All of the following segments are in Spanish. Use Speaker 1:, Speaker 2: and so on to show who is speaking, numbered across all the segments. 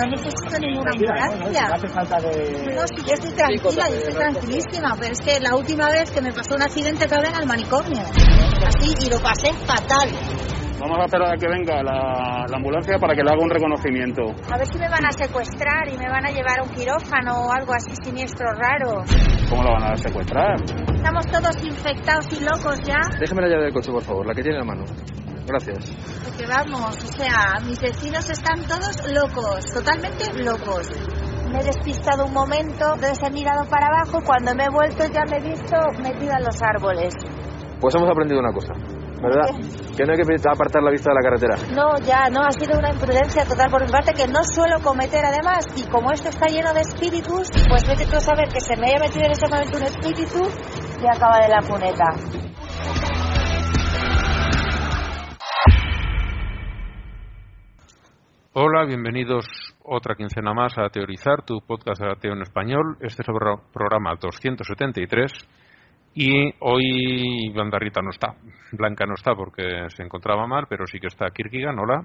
Speaker 1: no necesito ninguna ambulancia.
Speaker 2: No hace falta de...
Speaker 1: No, si yo estoy tranquila, yo estoy tranquilísima, pero es que la última vez que me pasó un accidente acabé en el manicomio. Así, y lo pasé fatal.
Speaker 2: Vamos a esperar a que venga la, la ambulancia para que le haga un reconocimiento.
Speaker 1: A ver si me van a secuestrar y me van a llevar a un quirófano o algo así siniestro raro.
Speaker 2: ¿Cómo la van a secuestrar?
Speaker 1: Estamos todos infectados y locos ya.
Speaker 3: Déjeme la llave del coche, por favor, la que tiene en la mano. Gracias.
Speaker 1: Porque vamos, o sea, mis vecinos están todos locos, totalmente locos. Me he despistado un momento, entonces he mirado para abajo cuando me he vuelto ya me he visto metida en los árboles.
Speaker 3: Pues hemos aprendido una cosa, ¿verdad? Que no hay que apartar la vista de la carretera.
Speaker 1: No, ya, no, ha sido una imprudencia total por mi parte que no suelo cometer además. Y como esto está lleno de espíritus, pues vete tú a saber que se me haya metido en ese momento un espíritu y acaba de la cuneta.
Speaker 4: Hola, bienvenidos otra quincena más a Teorizar, tu podcast de ateo en español. Este es el pro- programa 273 y hoy Blandarrita no está. Blanca no está porque se encontraba mal, pero sí que está Kirkigan. Hola.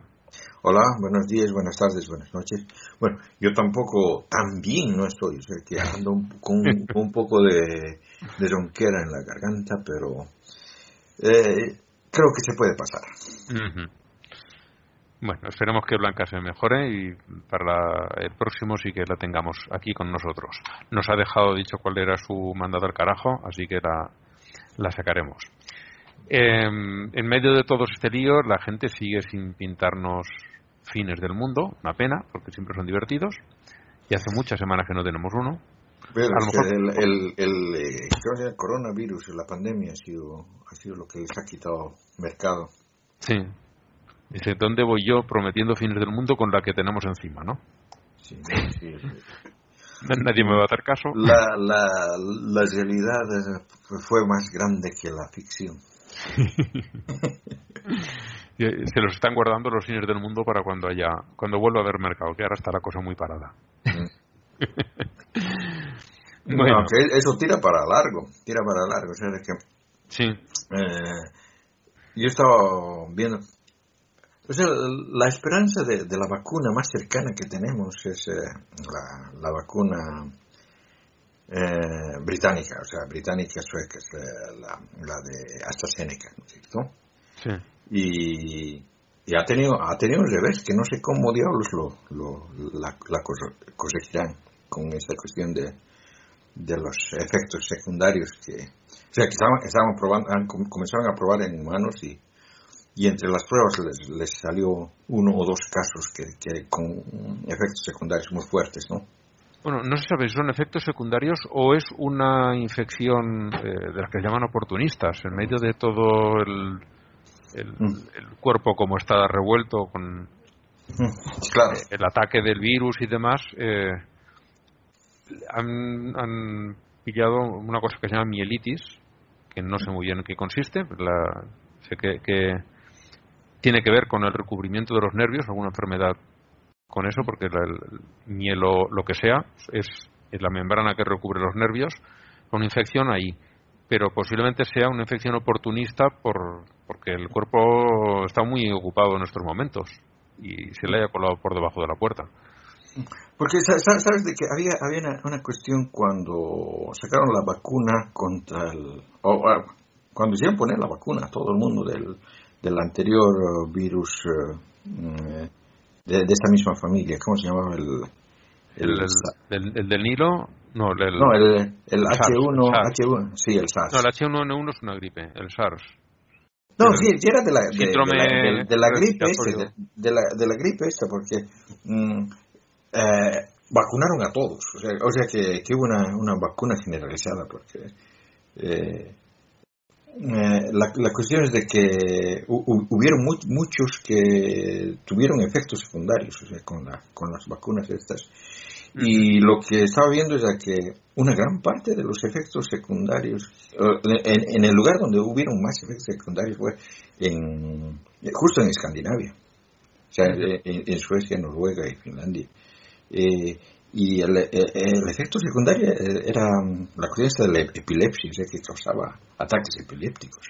Speaker 5: Hola, buenos días, buenas tardes, buenas noches. Bueno, yo tampoco tan bien no estoy, o sea, que ando un, con un, poco de, de ronquera en la garganta, pero eh, creo que se puede pasar.
Speaker 4: Bueno, esperemos que Blanca se mejore y para la- el próximo sí que la tengamos aquí con nosotros. Nos ha dejado dicho cuál era su mandado al carajo, así que la, la sacaremos. Em, en medio de todo este lío, la gente sigue sin pintarnos fines del mundo, una pena, porque siempre son divertidos. Y hace muchas semanas que no tenemos uno.
Speaker 5: Pero
Speaker 4: A lo mejor-
Speaker 5: el, el, el, eh, creo que el coronavirus, la pandemia ha sido, ha sido lo que les ha quitado mercado.
Speaker 4: Sí. Dice, ¿dónde voy yo prometiendo fines del mundo con la que tenemos encima, no?
Speaker 5: Sí, sí.
Speaker 4: Nadie me va a hacer caso.
Speaker 5: La, la, la realidad fue más grande que la ficción.
Speaker 4: Eh, Se los están guardando los fines del mundo para cuando haya, cuando vuelva a haber mercado, que ahora está la cosa muy parada. Bueno.
Speaker 5: No, que eso tira para largo, tira para largo. O sea, de que
Speaker 4: Sí,
Speaker 5: eh, yo estaba viendo. O sea, la esperanza de, de la vacuna más cercana que tenemos es eh, la, la vacuna eh, británica, o sea, británica sueca, es eh, la, la de AstraZeneca, ¿no es cierto?
Speaker 4: sí.
Speaker 5: Y, y ha tenido ha tenido un revés que no sé cómo diablos lo, lo la, la cosecharán con esta cuestión de, de los efectos secundarios que o sea que estaban, estaban probando han, com- comenzaron a probar en humanos y y entre las pruebas les, les salió uno o dos casos que, que con efectos secundarios muy fuertes no
Speaker 4: Bueno, no se sabe si son efectos secundarios o es una infección eh, de las que se llaman oportunistas, en medio de todo el, el,
Speaker 5: Mm.
Speaker 4: el cuerpo como está revuelto con
Speaker 5: claro.
Speaker 4: el ataque del virus y demás, eh, han, han pillado una cosa que se llama mielitis, que no sé muy bien en qué consiste, la- sé que, que tiene que ver con el recubrimiento de los nervios, alguna enfermedad con eso, porque el mielo, lo que sea, es, la membrana que recubre los nervios, una infección ahí. Pero posiblemente sea una infección oportunista por, porque el cuerpo está muy ocupado en estos momentos y se le haya colado por debajo de la puerta.
Speaker 5: Porque sa- sa- sabes de que había, había una, cuestión cuando sacaron la vacuna contra el... o, ah, cuando hicieron poner la vacuna todo el mundo del, del anterior eh, virus eh, mm, de, de esta misma familia, ¿cómo se llamaba? El,
Speaker 4: El, el- el- el del Nilo, no, el,
Speaker 5: no, el, el
Speaker 4: SARS,
Speaker 5: H1,
Speaker 4: SARS.
Speaker 5: H1, sí, el SARS.
Speaker 4: no, el H1N1 es una gripe, el SARS.
Speaker 5: No, sí, era de la, de, de
Speaker 4: Síndrome
Speaker 5: la, de- de la gripe esta, de, de la, de la gripe esta, porque mm, eh, vacunaron a todos, o sea, o sea que, que hubo una, una vacuna generalizada, porque eh, eh, la, la cuestión es de que hu- hu- hubieron mu- muchos que tuvieron efectos secundarios, o sea, con, la, con las vacunas estas. Y lo que estaba viendo es de que una gran parte de los efectos secundarios, en, en el lugar donde hubieron más efectos secundarios fue en, justo en Escandinavia, o sea, en, en Suecia, Noruega y Finlandia. Eh, y el, el- el efecto secundario eh, era mm, la cuestión esta de la epilepsia, sea, que causaba ataques epilépticos.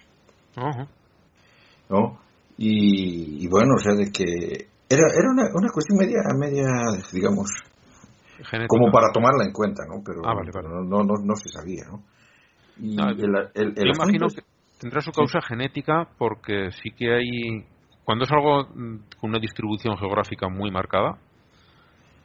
Speaker 5: ¿no? Y, y bueno, o sea, de que Era, era una, una cuestión media, media, digamos,
Speaker 4: Genética.
Speaker 5: como para tomarla en cuenta, ¿no? Pero,
Speaker 4: Ah, vale, vale.
Speaker 5: pero no, no, no se sabía, ¿no? Y
Speaker 4: No,
Speaker 5: el, el, el
Speaker 4: Yo imagino que tendrá su causa genética porque sí que hay. Cuando es algo mm, con una distribución geográfica muy marcada,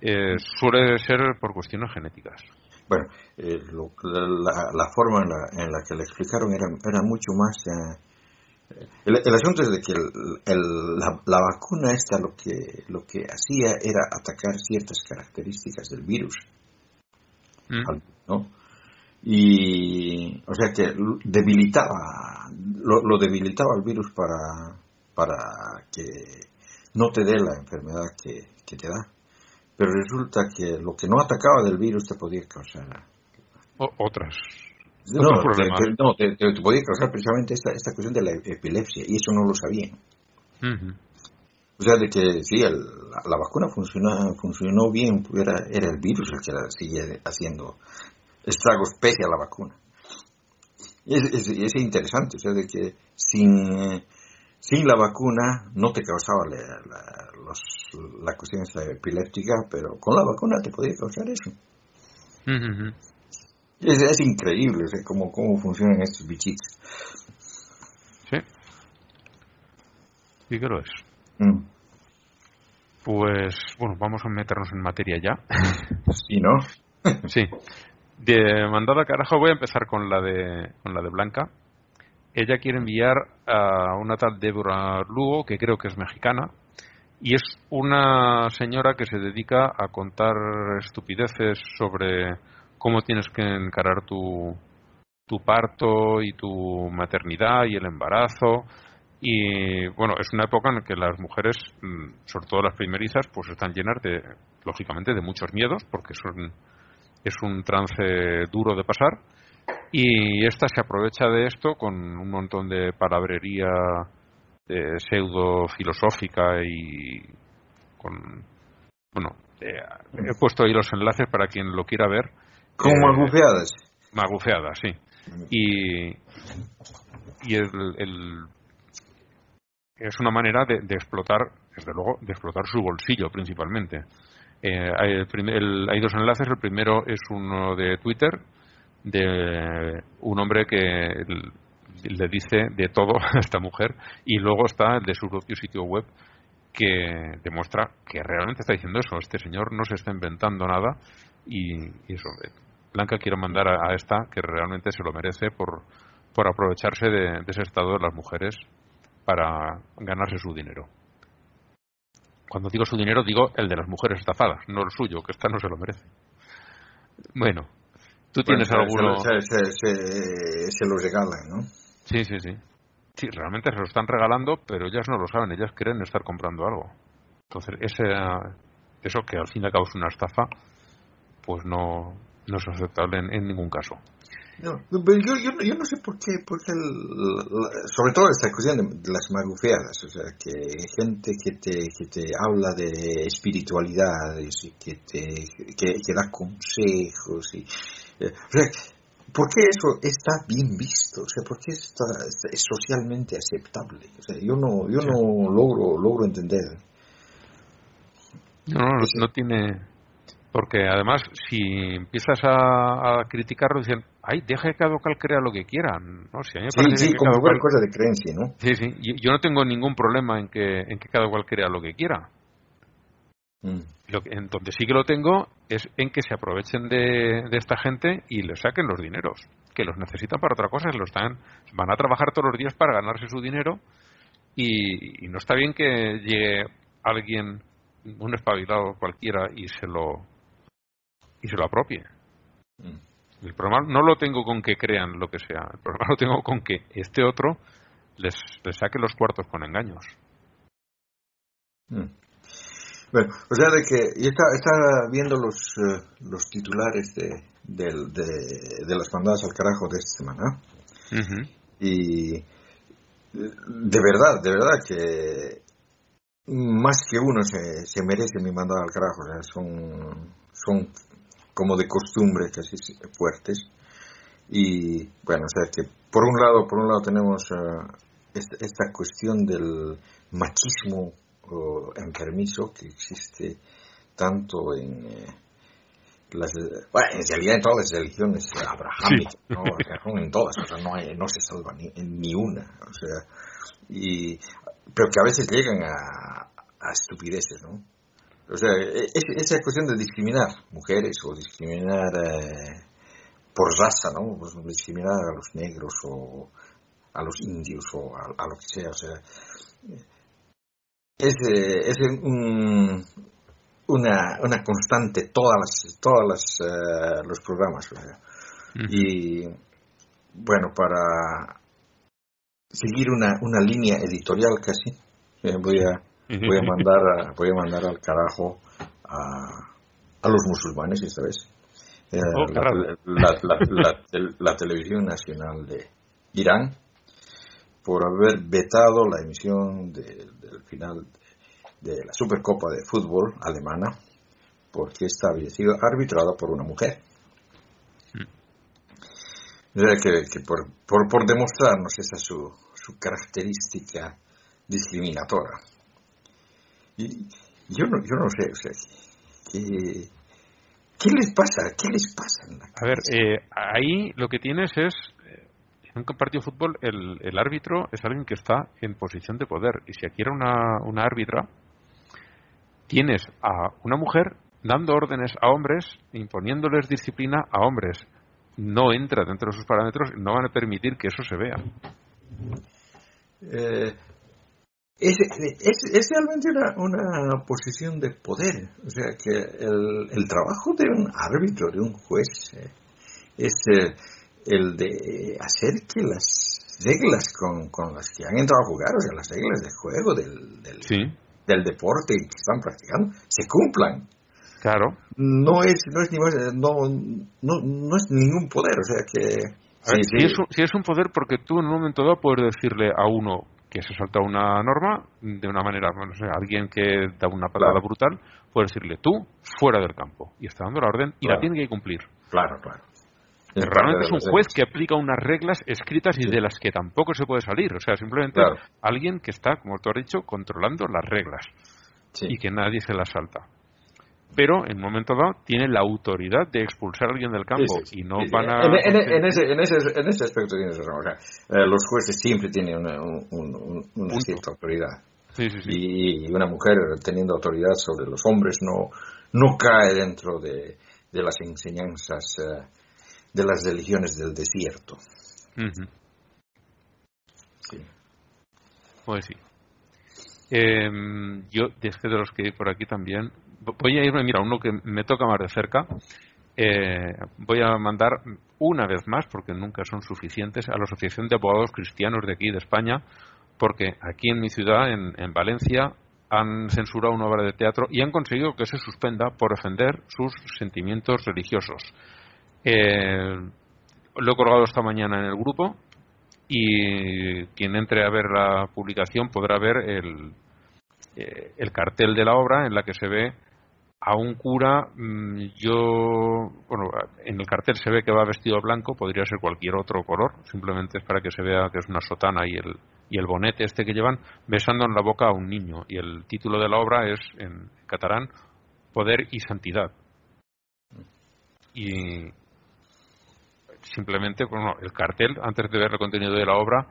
Speaker 4: eh, suele ser por cuestiones genéticas.
Speaker 5: Bueno, eh, lo- la, la forma en la, en la que le explicaron era, era mucho más... eh, el, el asunto es de que el- el- la, la vacuna esta lo que, lo que hacía era atacar ciertas características del virus,
Speaker 4: Mm.
Speaker 5: ¿no? Y, o sea que debilitaba, lo, lo debilitaba el virus para, para que no te dé la enfermedad que, que te da. Pero resulta que lo que no atacaba del virus te podía causar
Speaker 4: O- otras.
Speaker 5: no,
Speaker 4: Otros
Speaker 5: te, te- no, te- te- te podía causar precisamente esta, esta cuestión de la epilepsia y eso no lo sabían. O sea, de que sí, el- la, la vacuna funcionó, funcionó bien, era, era el virus el que la sigue haciendo estragos pese a la vacuna. Y es, es- es interesante, o sea, de que sin, sin la vacuna no te causaba la, la, los- la cuestión epiléptica, pero con la vacuna te podía causar eso.
Speaker 4: Ujú.
Speaker 5: Es, es increíble sea, cómo, cómo funcionan estos bichitos.
Speaker 4: Sí. Sí que lo es.
Speaker 5: Mm.
Speaker 4: Pues, bueno, vamos a meternos en materia ya.
Speaker 5: Sí, ¿no?
Speaker 4: Sí. De mandada carajo voy a empezar con la de con la de Blanca. Ella quiere enviar a una tal Débora Lugo, que creo que es mexicana, y es una señora que se dedica a contar estupideces sobre cómo tienes que encarar tu, tu parto y tu maternidad y el embarazo. Y bueno, es una época en la que las mujeres, mm, sobre todo las primerizas, pues están llenas de, lógicamente, de muchos miedos, porque son es un trance duro de pasar y esta se aprovecha de esto con un montón de palabrería eh, pseudo filosófica y con bueno eh, he puesto ahí los enlaces para quien lo quiera ver
Speaker 5: Como
Speaker 4: Eh,
Speaker 5: magufeadas.
Speaker 4: magufeada sí y y el, el- es una manera de, de explotar desde luego de explotar su bolsillo principalmente eh, hay, el- hay dos enlaces. El primero es uno de Twitter, de un hombre que le dice de todo a esta mujer, y luego está el de su propio sitio web que demuestra que realmente está diciendo eso. Este señor no se está inventando nada y, eso. eh, Blanca quiero mandar a, a esta que realmente se lo merece por, por aprovecharse de, de ese estado de las mujeres para ganarse su dinero. Cuando digo su dinero, digo el de las mujeres estafadas, no el suyo, que esta no se lo merece. Bueno, tú tienes alguno.
Speaker 5: Se, se, se, se lo regalan, ¿no?
Speaker 4: Sí, sí, sí. Sí, realmente se lo están regalando, pero ellas no lo saben, ellas creen estar comprando algo. Entonces, ese, eso que al fin y al cabo es una estafa, pues no, no es aceptable en, en ningún caso.
Speaker 5: No, pero yo, yo, yo no sé por qué, por qué el- la- sobre todo esta cuestión de, las magufeadas, o sea, que gente que te, que te habla de espiritualidades y que te que, que da consejos y, o sea, ¿por qué eso está bien visto? O sea, ¿por qué está, está- es socialmente aceptable? O sea, yo no, yo no logro, logro entender.
Speaker 4: No, no, no tiene. Porque además, si empiezas a, a criticarlo, dicen, ay, deja que cada cual crea lo que quiera. No, si a mí me
Speaker 5: Sí, sí,
Speaker 4: que
Speaker 5: como
Speaker 4: cual-
Speaker 5: cosa de creencia, ¿no?
Speaker 4: Sí, sí, yo no tengo ningún problema en que, en que cada cual crea lo que quiera.
Speaker 5: Mm.
Speaker 4: Lo que, en donde sí que lo tengo es en que se aprovechen de, de esta gente y les saquen los dineros, que los necesitan para otra cosa, lo están, van a trabajar todos los días para ganarse su dinero y, y no está bien que llegue alguien, un espabilado cualquiera y se lo y se lo apropie.
Speaker 5: Mm.
Speaker 4: El problema no lo tengo con que crean lo que sea, el problema lo tengo con que este otro les, les saque los cuartos con engaños.
Speaker 5: Mm. Bueno, o sea, de que yo estaba, estaba viendo los, eh, los titulares de, del- de, de las mandadas al carajo de esta semana. Y de verdad, de verdad que más que uno se, se merece mi mandada al carajo, o sea, son, son como de costumbre casi fuertes. Y bueno, o sea que por un lado, por un lado tenemos eh, esta, esta cuestión del machismo o enfermizo que existe tanto en eh, las bueno, en realidad en todas las religiones abrahámicas ¿no? en todas o sea no hay, no se salva ni, ni una o sea y pero que a veces llegan a, a estupideces no o sea es, esa cuestión de discriminar mujeres o discriminar eh, por raza no pues discriminar a los negros o a los indios o a, a lo que sea o sea es, es un, una, una constante todas las todas las, eh, los programas y bueno para seguir una, una línea editorial casi eh, voy a voy a mandar a, voy a mandar al carajo a, a los musulmanes esta vez. Eh,
Speaker 4: Oh,
Speaker 5: la, la- la- la televisión nacional de Irán por haber vetado la emisión de- del final de la Supercopa de Fútbol alemana porque esta había sido arbitrada por una mujer. O sea, que, que por, por, por demostrarnos esa su, su característica discriminatoria. Y yo no, yo no sé, o sea, ¿qué, qué les pasa? ¿Qué les pasa? en la
Speaker 4: A ver, eh, ahí lo que tienes es, eh, en un partido de fútbol, el, el árbitro es alguien que está en posición de poder. Y si aquí era una, una árbitra, tienes a una mujer dando órdenes a hombres, imponiéndoles disciplina a hombres. No entra dentro de sus parámetros, no van a permitir que eso se vea.
Speaker 5: Eh, es, es, es realmente una, una posición de poder. O sea, que el, el trabajo de un árbitro, de un juez, eh, es eh, el de hacer que las reglas con, con las que han entrado a jugar, o sea, las reglas del juego, del, del,
Speaker 4: Sí,
Speaker 5: del deporte que están practicando, se cumplan.
Speaker 4: claro.
Speaker 5: No es, no es, ni más, no, no, no es ningún poder, o sea que...
Speaker 4: A ver,
Speaker 5: sí,
Speaker 4: Si, es un, si es un poder porque tú en un momento dado puedes decirle a uno que se salta una norma de una manera, bueno, no sé, alguien que da una patada
Speaker 5: Claro.
Speaker 4: brutal, puedes decirle tú fuera del campo y está dando la orden y la tiene que cumplir.
Speaker 5: Claro, claro.
Speaker 4: Realmente es un juez que aplica unas reglas escritas y
Speaker 5: Sí.
Speaker 4: de las que tampoco se puede salir. O sea, simplemente
Speaker 5: Claro.
Speaker 4: alguien que está, como tú has dicho, controlando las reglas
Speaker 5: Sí.
Speaker 4: y que nadie se las salta. Pero en un momento dado tiene la autoridad de expulsar a alguien del campo
Speaker 5: Sí,
Speaker 4: y no van a...
Speaker 5: En, en- en ese, en, ese, en ese aspecto tienes razón. O sea, eh, los jueces siempre tienen una, un- una cierta autoridad. Y una mujer teniendo autoridad sobre los hombres no, no cae dentro de, de las enseñanzas eh, de las religiones del desierto. Sí.
Speaker 4: Pues sí. Eh, yo, es que de los que hay por aquí también, voy a irme, mira, uno que me toca más de cerca. eh, voy a mandar una vez más, porque nunca son suficientes, a la Asociación de Abogados Cristianos de aquí, de España, porque aquí en mi ciudad, en, en Valencia, han censurado una obra de teatro y han conseguido que se suspenda por ofender sus sentimientos religiosos. Eh, lo he colgado esta mañana en el grupo y quien entre a ver la publicación podrá ver el, eh, el cartel de la obra en la que se ve a un cura mm, yo bueno en el cartel se ve que va vestido blanco podría ser cualquier otro color simplemente es para que se vea que es una sotana y el y el bonete este que llevan besando en la boca a un niño. Y el título de la obra es en catalán poder y santidad. Y simplemente bueno, el cartel antes de ver el contenido de la obra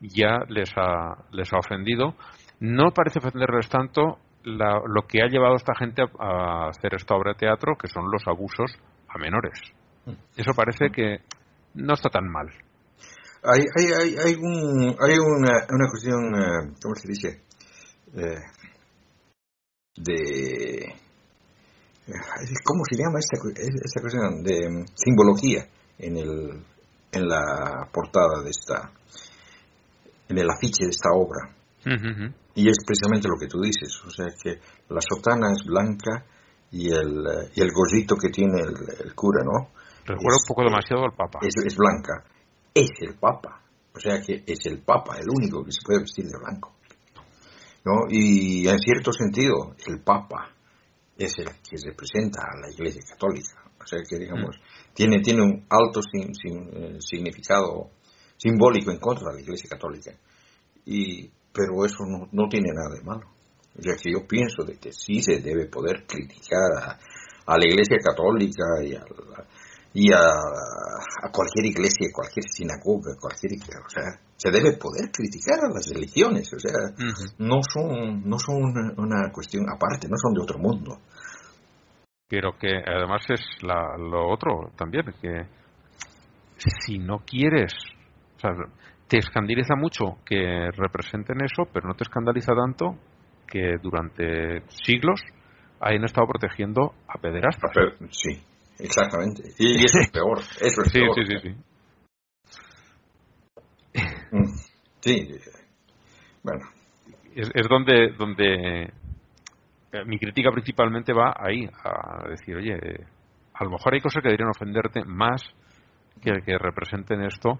Speaker 4: ya les ha les ha ofendido. No parece ofenderles tanto la- lo que ha llevado a esta gente a, a hacer esta obra de teatro que son los abusos a menores. Eso parece que no está tan mal.
Speaker 5: Hay, hay, hay, hay, un, hay una, una cuestión, eh, ¿cómo se dice? Eh, de... eh, ¿Cómo se llama esta, esta cuestión? De mm, simbología en, el, en la portada de esta, en el afiche de esta obra. Y es precisamente lo que tú dices, o sea que la sotana es blanca y el, y el gorrito que tiene el, el cura, ¿no?
Speaker 4: recuerda un poco demasiado al papa
Speaker 5: es, es blanca, es el Papa. O sea que es el Papa el único que se puede vestir de blanco. ¿no? Y en cierto sentido, el Papa es el que representa a la Iglesia Católica. O sea que, digamos, tiene, tiene un alto sin- sin- eh, significado simbólico en contra de la Iglesia Católica. Y, pero eso no, no tiene nada de malo. O sea que yo pienso de que sí se debe poder criticar a, a la Iglesia Católica y a, la- y a, a cualquier iglesia, cualquier sinagoga, cualquier, o sea, se debe poder criticar a las religiones, o sea, no son, no son una, una cuestión aparte, no son de otro mundo.
Speaker 4: Pero que además es la- lo otro también, que si no quieres, o sea, te escandaliza mucho que representen eso, pero no te escandaliza tanto que durante siglos hayan estado protegiendo a pederastas.
Speaker 5: Pero, sí, exactamente. Y eso es peor, eso es
Speaker 4: Sí,
Speaker 5: peor.
Speaker 4: sí, sí, sí.
Speaker 5: Mm, Sí, bueno,
Speaker 4: Es, es donde, donde mi crítica principalmente va ahí, a decir, oye, eh, a lo mejor hay cosas que deberían ofenderte más que que representen esto,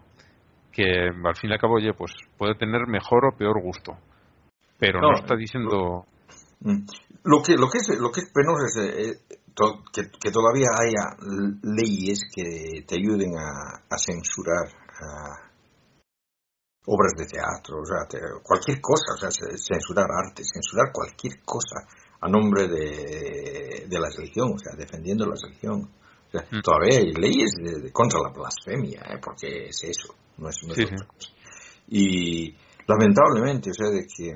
Speaker 4: que al fin y al cabo, oye, pues puede tener mejor o peor gusto. Pero no,
Speaker 5: No,
Speaker 4: está diciendo...
Speaker 5: Mm. Lo que, lo que, es, lo que es penoso es eh, to- que, que todavía haya leyes que te ayuden a, a censurar ah, obras de teatro, o sea, te- cualquier cosa, o sea, ce- censurar arte, censurar cualquier cosa a nombre de, de la religión, o sea, defendiendo la religión. O sea,
Speaker 4: Mm.
Speaker 5: todavía hay leyes de- de- contra la blasfemia, ¿eh? porque es eso, no es, no es
Speaker 4: Sí,
Speaker 5: otra cosa. Y lamentablemente, o sea, de que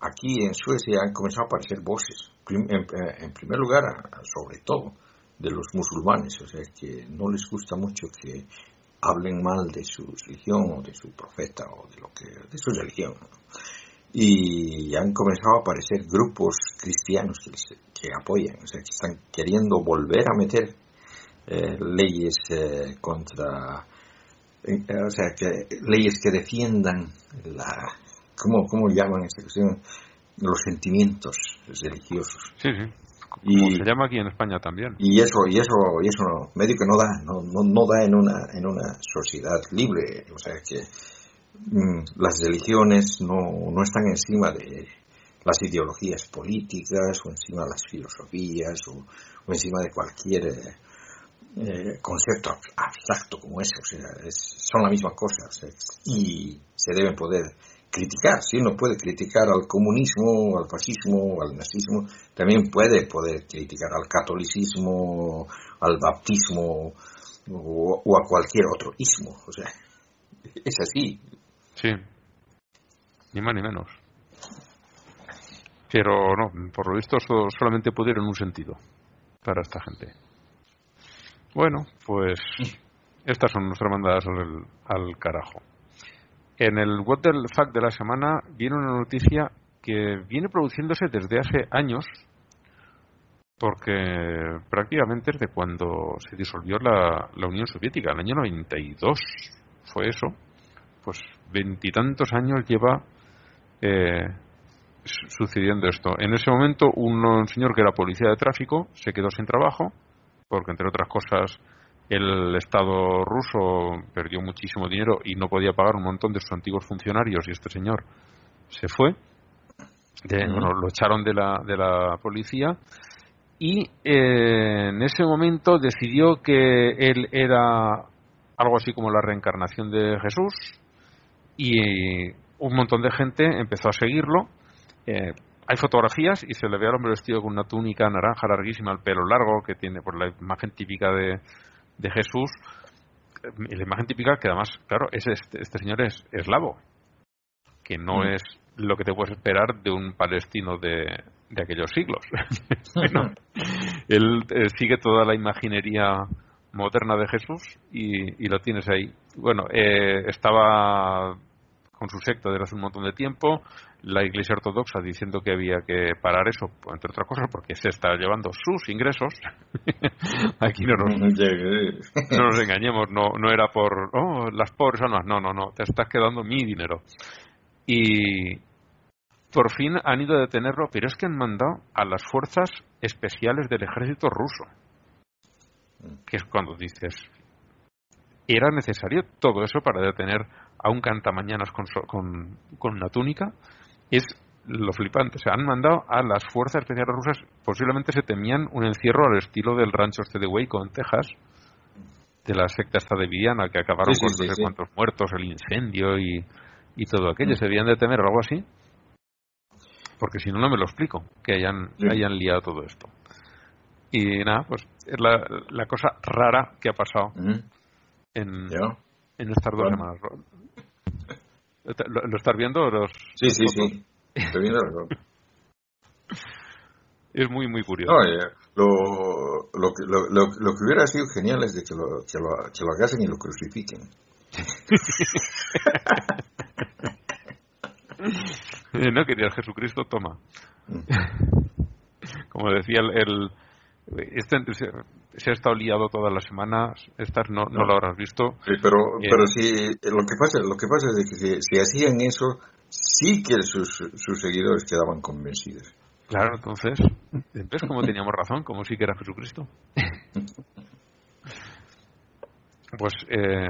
Speaker 5: aquí en Suecia han comenzado a aparecer voces, prim- en, eh, en primer lugar, sobre todo, de los musulmanes, o sea, que no les gusta mucho que hablen mal de su religión o de su profeta o de lo que de su religión ¿no? y han comenzado a aparecer grupos cristianos que, que apoyan o sea que están queriendo volver a meter eh, leyes eh, contra eh, o sea que leyes que defiendan la cómo cómo llaman esta cuestión los sentimientos religiosos
Speaker 4: Sí, sí. Como
Speaker 5: Y-
Speaker 4: se llama aquí en España también.
Speaker 5: y eso y eso y eso no, medio que no da no, no, no da en una en una sociedad libre o sea que mm, las religiones no, no están encima de las ideologías políticas o encima de las filosofías o, encima de cualquier eh, eh, concepto ab- abstracto como ese o sea es- son la misma cosa y se deben poder criticar si uno puede criticar al comunismo al fascismo al nazismo también puede poder criticar al catolicismo al baptismo o, o a cualquier otro ismo o sea es así
Speaker 4: Sí. Ni más ni menos. Pero no, por lo visto so- solamente puede ir en un sentido para esta gente. Bueno, pues estas son nuestras mandadas al, al carajo. En el What the Fact de la semana viene una noticia que viene produciéndose desde hace años, porque prácticamente desde cuando se disolvió la, la Unión Soviética, el año 92 fue eso, pues veintitantos años lleva eh, sucediendo esto. En ese momento un, un señor que era policía de tráfico se quedó sin trabajo porque entre otras cosas el Estado ruso perdió muchísimo dinero y no podía pagar un montón de sus antiguos funcionarios y este señor se fue. De- bueno, lo echaron de la, de la policía y eh, en ese momento decidió que él era algo así como la reencarnación de Jesús y un montón de gente empezó a seguirlo. Eh, hay fotografías y se le ve al hombre vestido con una túnica naranja larguísima, el pelo largo, que tiene por la imagen típica de, de Jesús. Eh, La imagen típica que además, claro, es este, este señor es eslavo, que no
Speaker 5: Mm.
Speaker 4: es lo que te puedes esperar de un palestino de, de aquellos siglos. Bueno, él eh, sigue toda la imaginería moderna de Jesús y, y lo tienes ahí. Bueno, eh, estaba con su secta desde hace un montón de tiempo, la Iglesia Ortodoxa diciendo que había que parar eso, entre otras cosas, porque se está llevando sus ingresos. Aquí no nos, no nos engañemos, no, no era por oh, las pobres almas, no, no, no, te estás quedando mi dinero. Y por fin han ido a detenerlo, pero es que han mandado a las fuerzas especiales del ejército ruso. Que es cuando dices, ¿era necesario todo eso para detener a un cantamañanas con, so- con, con una túnica? Es lo flipante. O sea, han mandado a las fuerzas especiales rusas, posiblemente se temían un encierro al estilo del rancho este de Waco en Texas, de la secta esta de Vidiana, que acabaron
Speaker 5: Sí,
Speaker 4: con
Speaker 5: sí,
Speaker 4: no sé
Speaker 5: sí.
Speaker 4: cuántos muertos, el incendio y, y todo aquello.
Speaker 5: Mm.
Speaker 4: ¿Se debían de temer o algo así? porque si no, no me lo explico, que hayan, hayan liado todo esto. Y nada, pues es la, la cosa rara que ha pasado
Speaker 5: Mm,
Speaker 4: en, en estas dos
Speaker 5: Bueno.
Speaker 4: semanas. ¿Lo, lo estás viendo? Los,
Speaker 5: Sí, sí,
Speaker 4: las fotos?
Speaker 5: sí. Estoy viendo algo.
Speaker 4: Es muy, muy curioso.
Speaker 5: No, eh, lo, lo, lo, que hubiera sido genial es de que lo, que lo, que lo agasen y lo crucifiquen.
Speaker 4: No querías Jesucristo, toma.
Speaker 5: Mm.
Speaker 4: Como decía el, el- este se, ha estado liado todas las semanas. Estas no, no
Speaker 5: No.
Speaker 4: lo habrás visto.
Speaker 5: Sí, pero,
Speaker 4: Bien.
Speaker 5: pero sí, lo que pasa, lo que pasa es que si, si hacían eso, sí que sus, sus seguidores quedaban convencidos.
Speaker 4: Claro, entonces, ¿ves cómo teníamos razón? Como sí que era Jesucristo. Pues eh,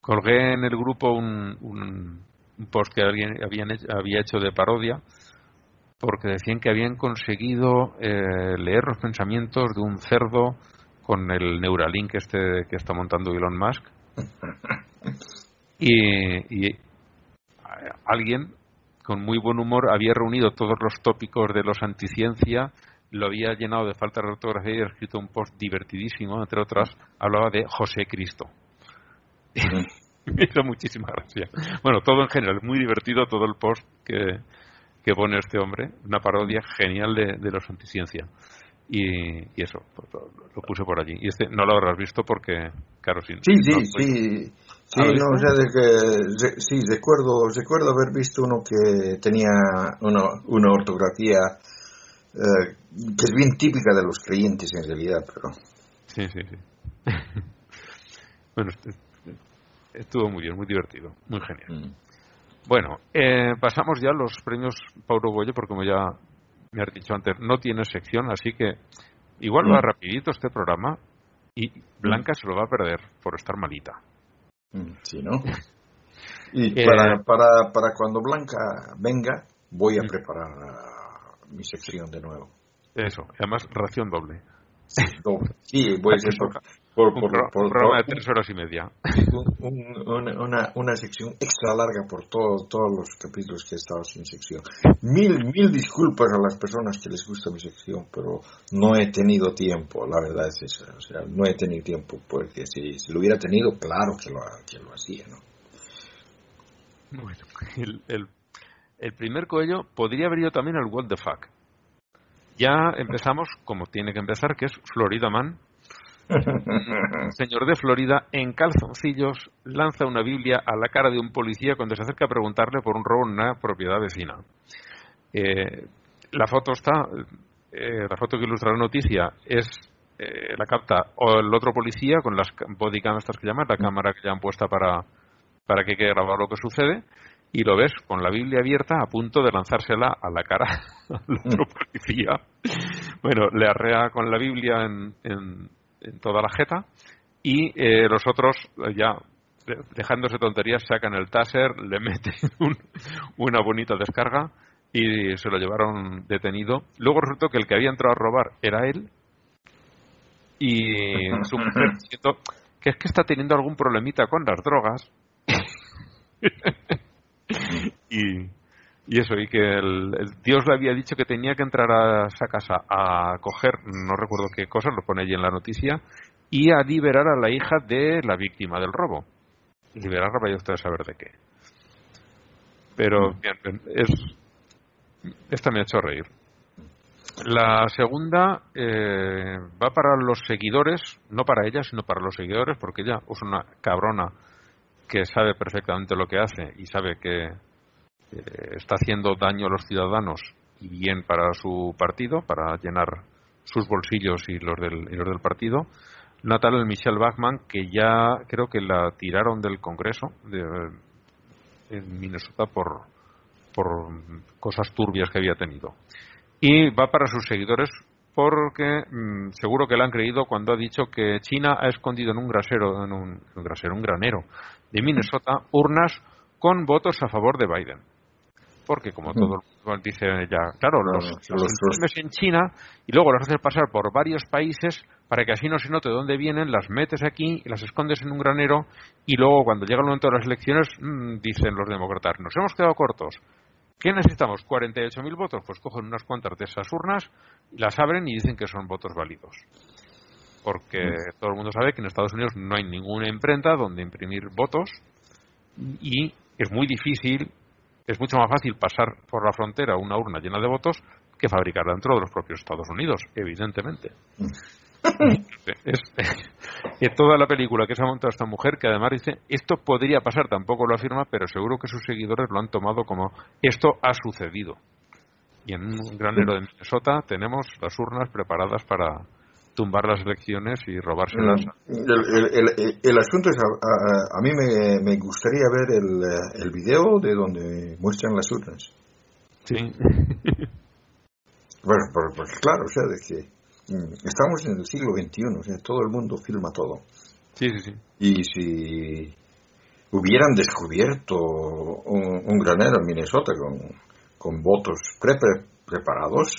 Speaker 4: colgué en el grupo un, un, un post que alguien había hecho de parodia porque decían que habían conseguido eh, leer los pensamientos de un cerdo con el Neuralink este que está montando Elon Musk y, alguien con muy buen humor había reunido todos los tópicos de los anticiencia, lo había llenado de falta de ortografía y había escrito un post divertidísimo, entre otras, hablaba de José Cristo. Me hizo muchísima gracia. Bueno, todo en general, muy divertido todo el post que, que pone este hombre, una parodia genial de, de los anticiencia. Y, y eso, pues, lo, lo puse por allí. Y este no lo habrás visto porque, claro, sí.
Speaker 5: Sí, sí,
Speaker 4: no, pues,
Speaker 5: sí. Sí, de que, sí, recuerdo, recuerdo haber visto uno que tenía una, una ortografía eh, que es bien típica de los creyentes en realidad, pero
Speaker 4: Sí, sí, sí. bueno, est- estuvo muy bien, muy divertido, muy genial.
Speaker 5: mm,
Speaker 4: Bueno, eh, pasamos ya a los premios Paulo Goyo, porque como ya me has dicho antes, no tiene sección, así que igual va
Speaker 5: Mm.
Speaker 4: rapidito este programa y Blanca se lo va a perder por estar malita.
Speaker 5: mm, sí, ¿no? Y
Speaker 4: Eh,
Speaker 5: para, para, para cuando Blanca venga, voy a
Speaker 4: Mm.
Speaker 5: preparar ah, mi sección de nuevo.
Speaker 4: Eso, además ración doble.
Speaker 5: Doble. Sí, voy a por, por,
Speaker 4: Un,
Speaker 5: por-
Speaker 4: pro-
Speaker 5: por-
Speaker 4: un programa de tres horas y media.
Speaker 5: un- un- una, una, una sección extra larga por todo- todos los capítulos que he estado sin sección. Mil, mil disculpas a las personas que les gusta mi sección, pero no he tenido tiempo, la verdad es esa. O sea, no he tenido tiempo, porque si, si lo hubiera tenido, claro que lo, que lo hacía, ¿no?
Speaker 4: Bueno, el, el, el primer coello podría haber ido también al What the Fuck. Ya empezamos como tiene que empezar, que es Florida Man. Un señor de Florida en calzoncillos lanza una Biblia a la cara de un policía cuando se acerca a preguntarle por un robo en una propiedad vecina. Eh, la foto está, eh, la foto que ilustra la noticia es eh, la capta o el otro policía con las ca- bodycam estas que llaman, la cámara que ya han puesta para, para que quede grabado lo que sucede y lo ves con la Biblia abierta a punto de lanzársela a la cara al otro policía. Bueno, le arrea con la Biblia en, en- en toda la jeta y eh, los otros eh, ya de- dejándose tonterías sacan el taser, le meten un- una bonita descarga y se lo llevaron detenido. Luego resultó que el que había entrado a robar era él y su mujer diciendo que es que está teniendo algún problemita con las drogas y, y eso, y que el, el Dios le había dicho que tenía que entrar a esa casa a coger, no recuerdo qué cosa, lo pone allí en la noticia, y a liberar a la hija de la víctima del robo. Liberarla vaya usted a saber de qué. Pero, bien, bien, es, esta me ha hecho reír. La segunda eh, va para los seguidores, no para ella, sino para los seguidores, porque ella es una cabrona que sabe perfectamente lo que hace y sabe que está haciendo daño a los ciudadanos y bien para su partido, para llenar sus bolsillos y los del, y los del partido. Natalia Michelle Bachmann, que ya creo que la tiraron del Congreso de, en Minnesota por, por cosas turbias que había tenido. Y va para sus seguidores porque mmm, seguro que le han creído cuando ha dicho que China ha escondido en un grasero, en un grasero, un granero de Minnesota urnas con votos a favor de Biden. Porque como todo el mundo dice ya, claro, los, los, los en China y luego los haces pasar por varios países para que así no se note dónde vienen, las metes aquí, las escondes en un granero y luego cuando llega el momento de las elecciones mmm, dicen los demócratas, nos hemos quedado cortos. ¿Qué necesitamos? 48.000 votos. Pues cogen unas cuantas de esas urnas, las abren y dicen que son votos válidos. Porque todo el mundo sabe que en Estados Unidos no hay ninguna imprenta donde imprimir votos y es muy difícil, es mucho más fácil pasar por la frontera una urna llena de votos que fabricarla dentro de los propios Estados Unidos, evidentemente. es, es, toda la película que se ha montado esta mujer que además dice esto podría pasar, tampoco lo afirma, pero seguro que sus seguidores lo han tomado como esto ha sucedido. Y en un granero de Minnesota tenemos las urnas preparadas para tumbar las elecciones y robárselas.
Speaker 5: Mm, el, el, asunto es, a, mí me, me, gustaría ver el, el video de donde muestran las urnas.
Speaker 4: Sí.
Speaker 5: Bueno, porque claro, o sea, de que mm, estamos en el siglo XXI, o sea, todo el mundo filma todo.
Speaker 4: Sí, sí, sí.
Speaker 5: Y si hubieran descubierto un, granero en Minnesota con, con votos pre preparados,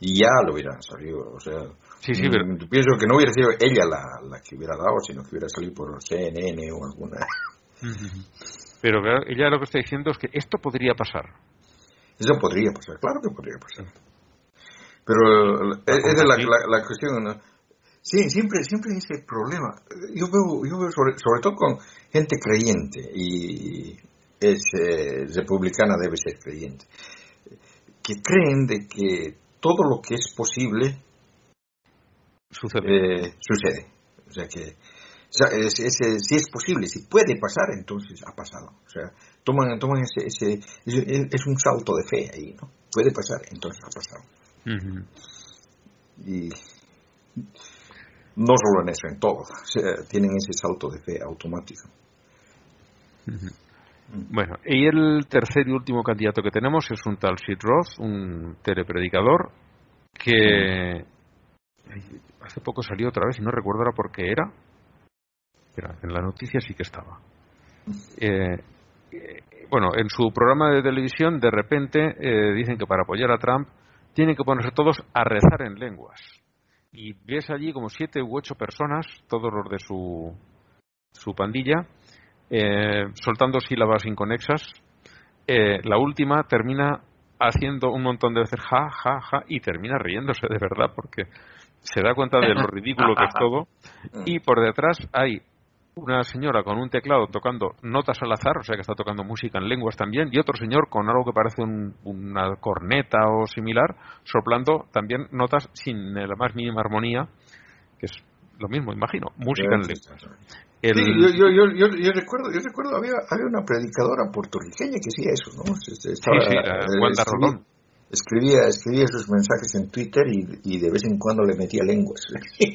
Speaker 5: ya lo hubieran salido. O sea,
Speaker 4: sí, sí, pero...
Speaker 5: Mm, pienso que no hubiera sido ella la, la que hubiera dado, sino que hubiera salido por CNN o alguna.
Speaker 4: Pero ella lo que está diciendo es que esto podría pasar.
Speaker 5: Eso podría pasar, claro que podría pasar. Pero eh, es de la, la, cuestión, Sí, siempre, siempre ese problema. Yo veo, yo veo sobre, sobre todo con gente creyente y es eh, republicana debe ser creyente, que creen de que todo lo que es posible
Speaker 4: sucede.
Speaker 5: Eh, sucede. O sea que si es posible, si puede pasar, entonces ha pasado. O sea, toman, toman ese, ese, es un salto de fe ahí, ¿no? Puede pasar, entonces ha pasado. Y no solo en eso, en todo. tienen ese salto de fe automático.
Speaker 4: Bueno, y el tercer y último candidato que tenemos es un tal Sid Roth, un telepredicador que hace poco salió otra vez y no recuerdo ahora por qué era. En la noticia sí que estaba. Eh, eh, bueno, en su programa de televisión de repente eh, dicen que para apoyar a Trump tienen que ponerse todos a rezar en lenguas. Y ves allí como siete u ocho personas, todos los de su, su pandilla, eh, soltando sílabas inconexas. Eh, la última termina haciendo un montón de veces ja, ja, ja, y termina riéndose de verdad porque se da cuenta de lo ridículo que es todo. Y por detrás hay una señora con un teclado tocando notas al azar, o sea que está tocando música en lenguas también, y otro señor con algo que parece una corneta o similar, soplando también notas sin la más mínima armonía, que es lo mismo, imagino, música en lenguas.
Speaker 5: yo, yo, yo, yo, recuerdo, yo recuerdo había, había una predicadora puertorriqueña que hacía eso, ¿no?
Speaker 4: Estaba, sí, sí, Wanda Rodón
Speaker 5: escribía, escribía sus mensajes en Twitter y, y de vez en cuando le metía lenguas. ¿Qué,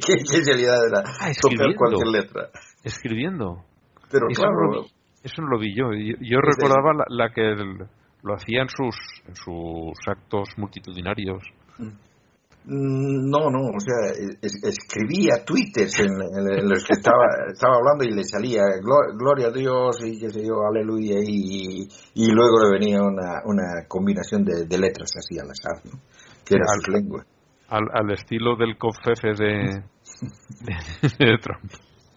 Speaker 5: qué, realidad era
Speaker 4: ah,
Speaker 5: cualquier letra.
Speaker 4: Escribiendo.
Speaker 5: Pero
Speaker 4: eso
Speaker 5: claro.
Speaker 4: No lo, eso no lo vi yo. Yo, recordaba la, la, que lo hacía en sus, en sus actos multitudinarios.
Speaker 5: Mm. Mm, no, no, o sea, escribía twitters en, los que estaba, estaba hablando y le salía gloria a Dios y qué sé yo, aleluya, y, y luego le venía una, una combinación de, de letras así al azar, ¿no? que era
Speaker 4: al,
Speaker 5: su lengua.
Speaker 4: Al, al, estilo del cofefe de, de, de Trump.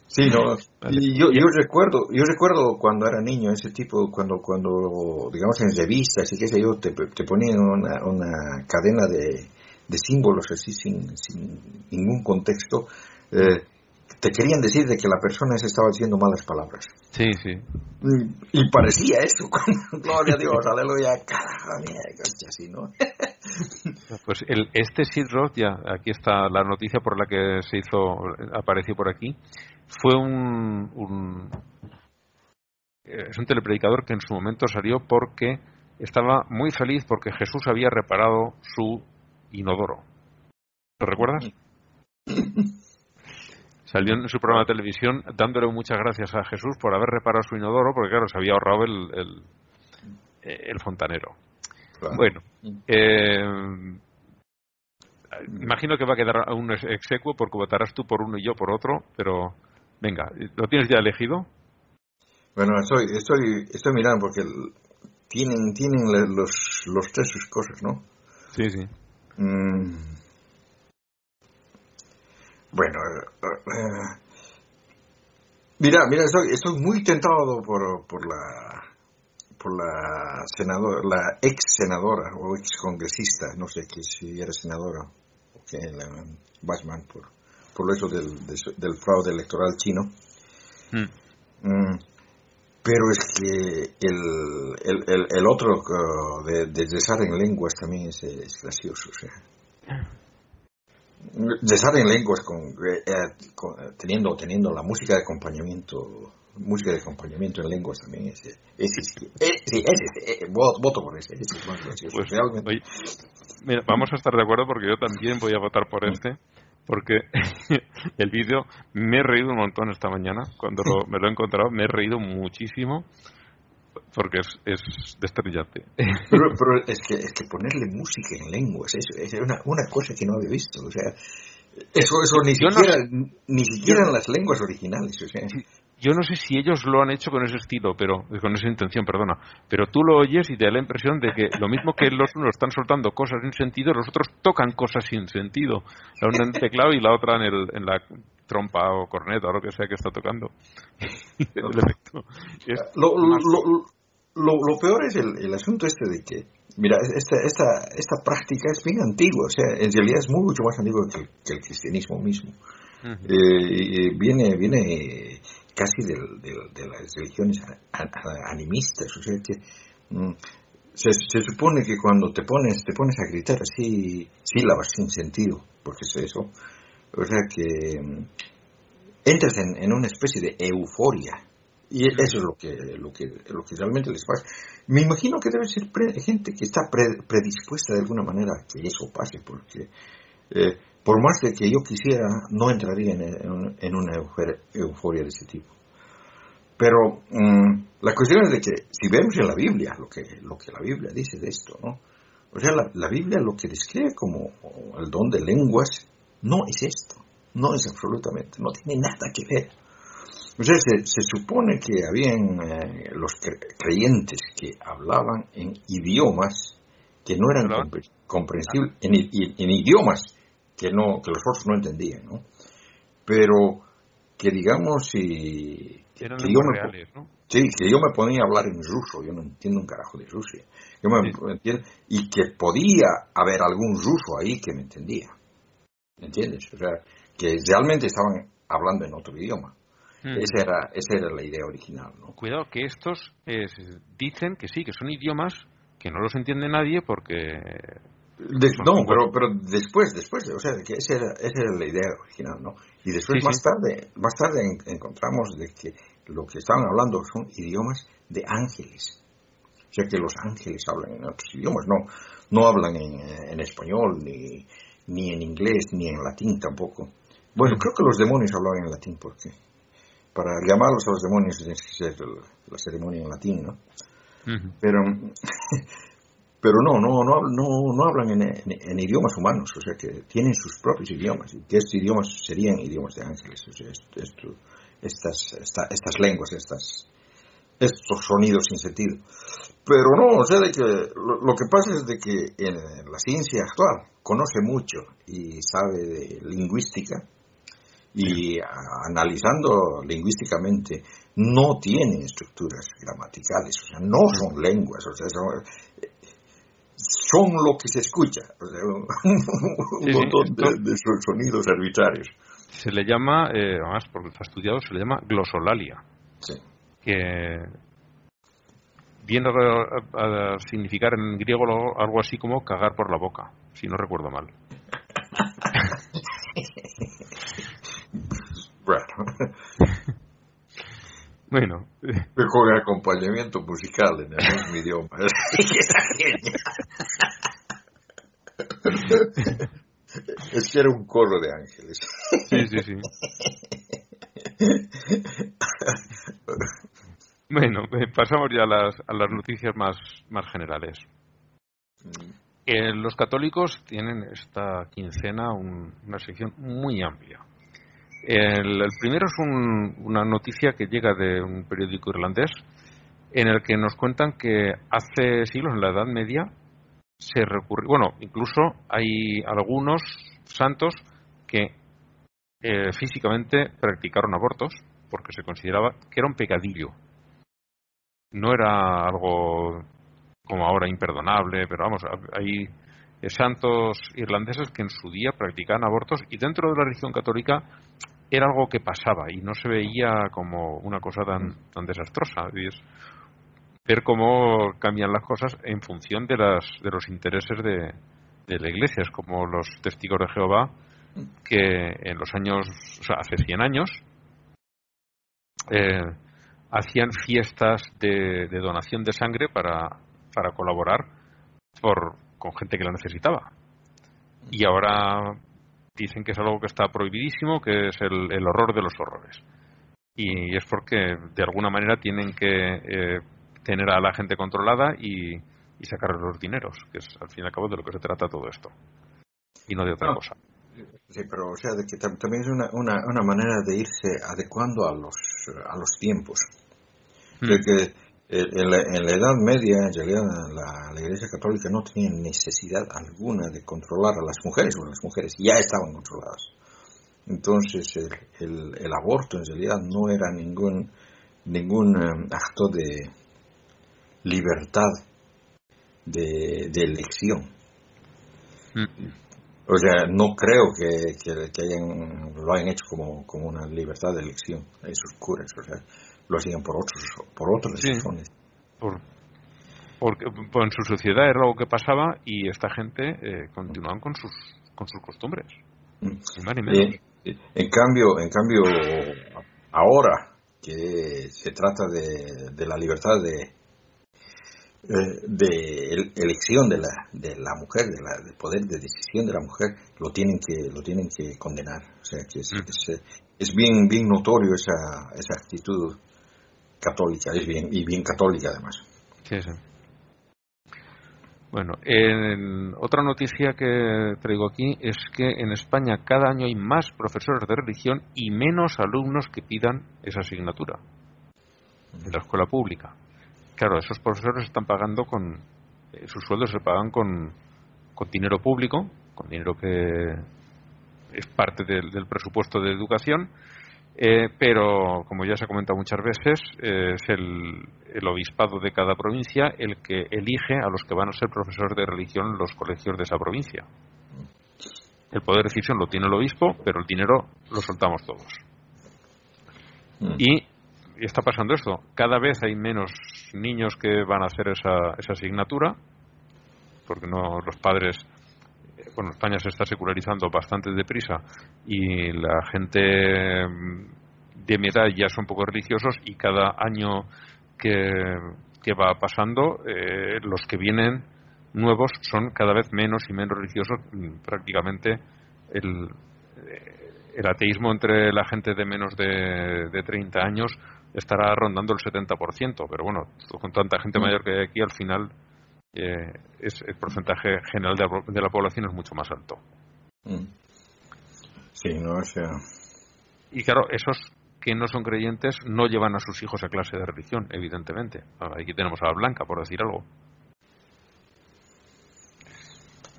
Speaker 5: Sí, no. Y yo, yo recuerdo, yo recuerdo cuando era niño ese tipo, cuando, cuando digamos en revistas y qué sé yo, te, te ponían una, una cadena de, de símbolos así sin, sin ningún contexto, eh, te querían decir de que la persona se estaba diciendo malas palabras.
Speaker 4: Sí, sí.
Speaker 5: Y, parecía eso, gloria a Dios, aleluya, carajo, así, ¿no?
Speaker 4: pues el, este Sid Roth, ya, aquí está la noticia por la que se hizo, apareció por aquí, fue un, un es un telepredicador que en su momento salió porque estaba muy feliz porque Jesús había reparado su inodoro. ¿Lo recuerdas? Salió en su programa de televisión dándole muchas gracias a Jesús por haber reparado su inodoro, porque claro, se había ahorrado el, el, fontanero. Bueno, eh, imagino que va a quedar un execuo porque votarás tú por uno y yo por otro, pero venga, ¿lo tienes ya elegido?
Speaker 5: Bueno, estoy, estoy, estoy mirando porque tienen, tienen los, los tres sus cosas, ¿no?
Speaker 4: Sí, sí.
Speaker 5: Mm. Bueno, eh, mira, mira, estoy, estoy muy tentado por, por la por la senadora, la ex senadora o ex congresista, no sé que si era senadora que la Bachmann por, por eso del, del fraude electoral chino.
Speaker 4: Mm.
Speaker 5: Mm, pero es que el, el, el, el otro uh, de, de desar en lenguas también es, es gracioso. O sea. Desar en lenguas con, eh, eh, con- teniendo, teniendo la música de acompañamiento música de acompañamiento en lenguas también ese, ese, sí, eh, ese, eh, voto, voto por ese, ese es más gracioso.
Speaker 4: Pues,
Speaker 5: Realmente.
Speaker 4: oye, mira, vamos a estar de acuerdo porque yo también voy a votar por este, porque el vídeo me he reído un montón esta mañana cuando lo- me lo he encontrado, me he reído muchísimo porque es, es destellante.
Speaker 5: Pero, pero es, que, es que ponerle música en lenguas es, es una, una cosa que no había visto. O sea, eso, eso ni
Speaker 4: Yo no
Speaker 5: siquiera, ni siquiera en las lenguas originales. O sea,
Speaker 4: Yo no sé si ellos lo han hecho con ese estilo, pero con esa intención, perdona. Pero tú lo oyes y te da la impresión de que lo mismo que los unos están soltando cosas sin sentido, los otros tocan cosas sin sentido. La una en el teclado y la otra en, el, en la trompa o corneta o lo que sea que está tocando. es
Speaker 5: Lo, lo, lo, peor es el, el asunto este de que, mira, esta, esta, esta práctica es bien antigua, o sea, en realidad es mucho más antigua que el, que el cristianismo mismo. Eh, viene, viene casi del- del- de las religiones animistas, o sea que mm, se, supone que cuando te pones, te pones a gritar así, sílabas sin sentido, porque es eso, o sea que mm, entras en, en una especie de euforia. Y eso es lo que, lo que, lo que realmente les pasa. Me imagino que debe ser pre- gente que está pre- predispuesta de alguna manera a que eso pase, porque eh, por más de que yo quisiera, no entraría en, en- en una euforia de ese tipo. Pero mm, la cuestión es de que si vemos en la Biblia lo que, lo que la Biblia dice de esto, ¿no? O sea, la, la Biblia lo que describe como el don de lenguas no es esto, no es absolutamente, no tiene nada que ver. O sea, se, se supone que habían eh, los cre- creyentes que hablaban en idiomas que no eran comprensibles, en, i- en idiomas que, no, que los otros no entendían, ¿no? Pero que digamos, si... Que yo me po-
Speaker 4: reales, ¿no?
Speaker 5: Sí, que yo me ponía a hablar en ruso, yo no entiendo un carajo de Rusia. Yo me
Speaker 4: Sí.
Speaker 5: entiendo, y que podía haber algún ruso ahí que me entendía. ¿Entiendes? O sea, que realmente estaban hablando en otro idioma.
Speaker 4: Mm.
Speaker 5: Esa, era, esa era la idea original, ¿no?
Speaker 4: Cuidado que estos eh, dicen que sí, que son idiomas que no los entiende nadie porque
Speaker 5: No, pero, pero después, después, o sea, que esa era, esa era la idea original, ¿no? Y después,
Speaker 4: Sí,
Speaker 5: más
Speaker 4: sí.
Speaker 5: tarde, más tarde en- encontramos de que lo que estaban hablando son idiomas de ángeles. O sea, que los ángeles hablan en otros idiomas, no, no hablan en, en español, ni, ni en inglés, ni en latín tampoco. Bueno, creo que los demonios hablaban en latín, porque para llamarlos a los demonios tienes que ser la, ceremonia en latín, ¿no? Pero pero no no no no, no hablan en, en- en idiomas humanos o sea que tienen sus propios idiomas. Y que estos idiomas serían idiomas de ángeles o sea esto- esto- estas esta- estas lenguas estas estos sonidos sin sentido. Pero no o sea de que lo, lo que pasa es de que en la ciencia actual conoce mucho y sabe de lingüística y a- analizando lingüísticamente no tienen estructuras gramaticales, o sea, no son lenguas, o sea, son, son lo que se escucha, un,
Speaker 4: Sí, sí,
Speaker 5: montón
Speaker 4: esto-
Speaker 5: de, de son- sonidos arbitrarios.
Speaker 4: se le llama, eh, además porque está estudiado, se le llama glosolalia,
Speaker 5: Sí.
Speaker 4: que viene a, a significar en griego algo así como cagar por la boca, si no recuerdo mal.
Speaker 5: Bueno,
Speaker 4: Bueno,
Speaker 5: con acompañamiento musical en el mismo idioma. es que era un coro de ángeles.
Speaker 4: sí, sí, sí. Bueno, eh, pasamos ya a las, a las noticias más, más generales. Eh, los católicos tienen esta quincena un- una sección muy amplia. El, primero es un- una noticia que llega de un periódico irlandés en el que nos cuentan que hace siglos, en la Edad Media, se recurrió, bueno, incluso hay algunos santos que eh, físicamente practicaron abortos porque se consideraba que era un pecadillo. no era algo como ahora imperdonable, pero vamos, hay santos irlandeses que en su día practicaban abortos y dentro de la religión católica era algo que pasaba y no se veía como una cosa tan, tan desastrosa. Ver cómo cambian las cosas en función de, las, de los intereses de, de la Iglesia. Es como los testigos de Jehová que en los años, o sea, hace 100 años, eh, hacían fiestas de, de, donación de sangre para, para colaborar por, con gente que la necesitaba. Y ahora dicen que es algo que está prohibidísimo, que es el, el horror de los horrores. Y es porque de alguna manera tienen que eh, tener a la gente controlada y, y sacar los dineros, que es al fin y al cabo de lo que se trata todo esto. Y no de otra
Speaker 5: no.
Speaker 4: cosa.
Speaker 5: Sí, pero o sea, de que tam también es una, una, una, manera de irse adecuando a los, a los tiempos. Mm. De que en la, en la, Edad Media, en realidad, la, la, Iglesia Católica no tenía necesidad alguna de controlar a las mujeres, porque las mujeres ya estaban controladas. Entonces, el, el, el aborto en realidad no era ningún, ningún um, acto de libertad de, de elección. Mm. O sea, no creo que, que, que hayan, lo hayan hecho como, como, una libertad de elección, esos curas. O sea, lo hacían por otros por otras
Speaker 4: sí,
Speaker 5: razones.
Speaker 4: Por, porque por en su sociedad era algo que pasaba y esta gente eh, continuaban con sus con sus costumbres.
Speaker 5: Mm. Eh, en cambio, en cambio, ahora que se trata de, de la libertad de, eh, de elección de la, de la mujer, de la, del poder de decisión de la mujer, lo tienen que, lo tienen que condenar. O sea, que es, mm. es, es, bien, bien notorio esa, esa actitud católica, es bien, y bien católica además.
Speaker 4: Sí, sí. Bueno, en otra noticia que traigo aquí es que en España cada año hay más profesores de religión y menos alumnos que pidan esa asignatura en la escuela pública. Claro, esos profesores están pagando con. Eh, sus sueldos se pagan con, con dinero público, con dinero que es parte del, del presupuesto de educación, eh, pero como ya se ha comentado muchas veces, eh, es el, el, obispado de cada provincia el que elige a los que van a ser profesores de religión en los colegios de esa provincia. El poder de decisión lo tiene el obispo, pero el dinero lo soltamos todos. Mm. Y y está pasando esto. Cada vez hay menos niños que van a hacer esa, esa asignatura, porque no los padres. Bueno, España se está secularizando bastante deprisa y la gente de mi edad ya son poco religiosos y cada año que, que va pasando, eh, los que vienen nuevos son cada vez menos y menos religiosos. Prácticamente el, el ateísmo entre la gente de menos de, de 30 años estará rondando el 70%, pero bueno, con tanta gente mm. mayor que hay aquí, al final eh, es, el porcentaje general de la, de la, población es mucho más alto.
Speaker 5: Mm. Sí, no, o sea...
Speaker 4: Y claro, esos que no son creyentes no llevan a sus hijos a clase de religión, evidentemente. Aquí tenemos a la Blanca, por decir algo.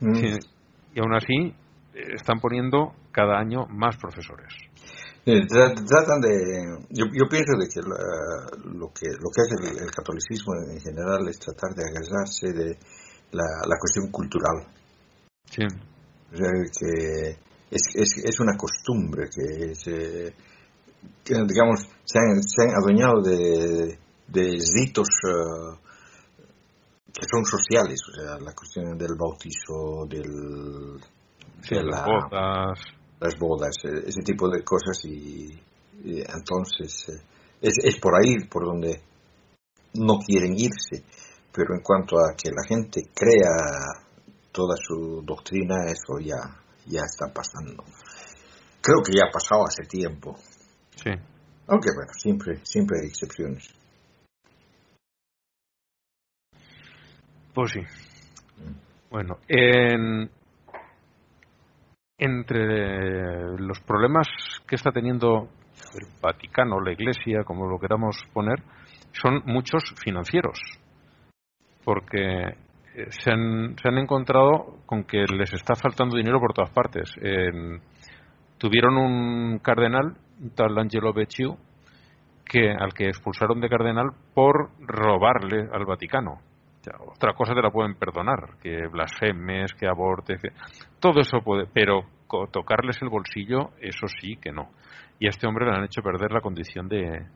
Speaker 4: Mm. Sí, y aún así, eh, están poniendo cada año más profesores.
Speaker 5: Tratan de, yo, yo pienso de que la, lo que lo que hace el, el, catolicismo en general es tratar de agarrarse de la, la cuestión cultural.
Speaker 4: Sí.
Speaker 5: O sea, que es, es, es una costumbre que, es, eh, que digamos, se han, se han adueñado de, de ritos uh, que son sociales, o sea, la cuestión del bautizo, del...
Speaker 4: Sí, de las bodas
Speaker 5: las bodas, eh, ese tipo de cosas y, y entonces eh, es, es, por ahí por donde no quieren irse, pero en cuanto a que la gente crea toda su doctrina, eso ya, ya está pasando. Creo que ya ha pasado hace tiempo.
Speaker 4: Sí.
Speaker 5: Aunque bueno, siempre, siempre hay excepciones.
Speaker 4: Pues sí. Mm. Bueno, en, entre los problemas que está teniendo el Vaticano, la Iglesia, como lo queramos poner, son muchos financieros, porque eh, se han, se han encontrado con que les está faltando dinero por todas partes. Eh, tuvieron un cardenal, tal Angelo Becciu, que al que expulsaron de cardenal por robarle al Vaticano. Otra cosa te la pueden perdonar, que blasfemes, que abortes, que... todo eso puede, pero tocarles el bolsillo, eso sí que no. Y a este hombre le han hecho perder la condición de,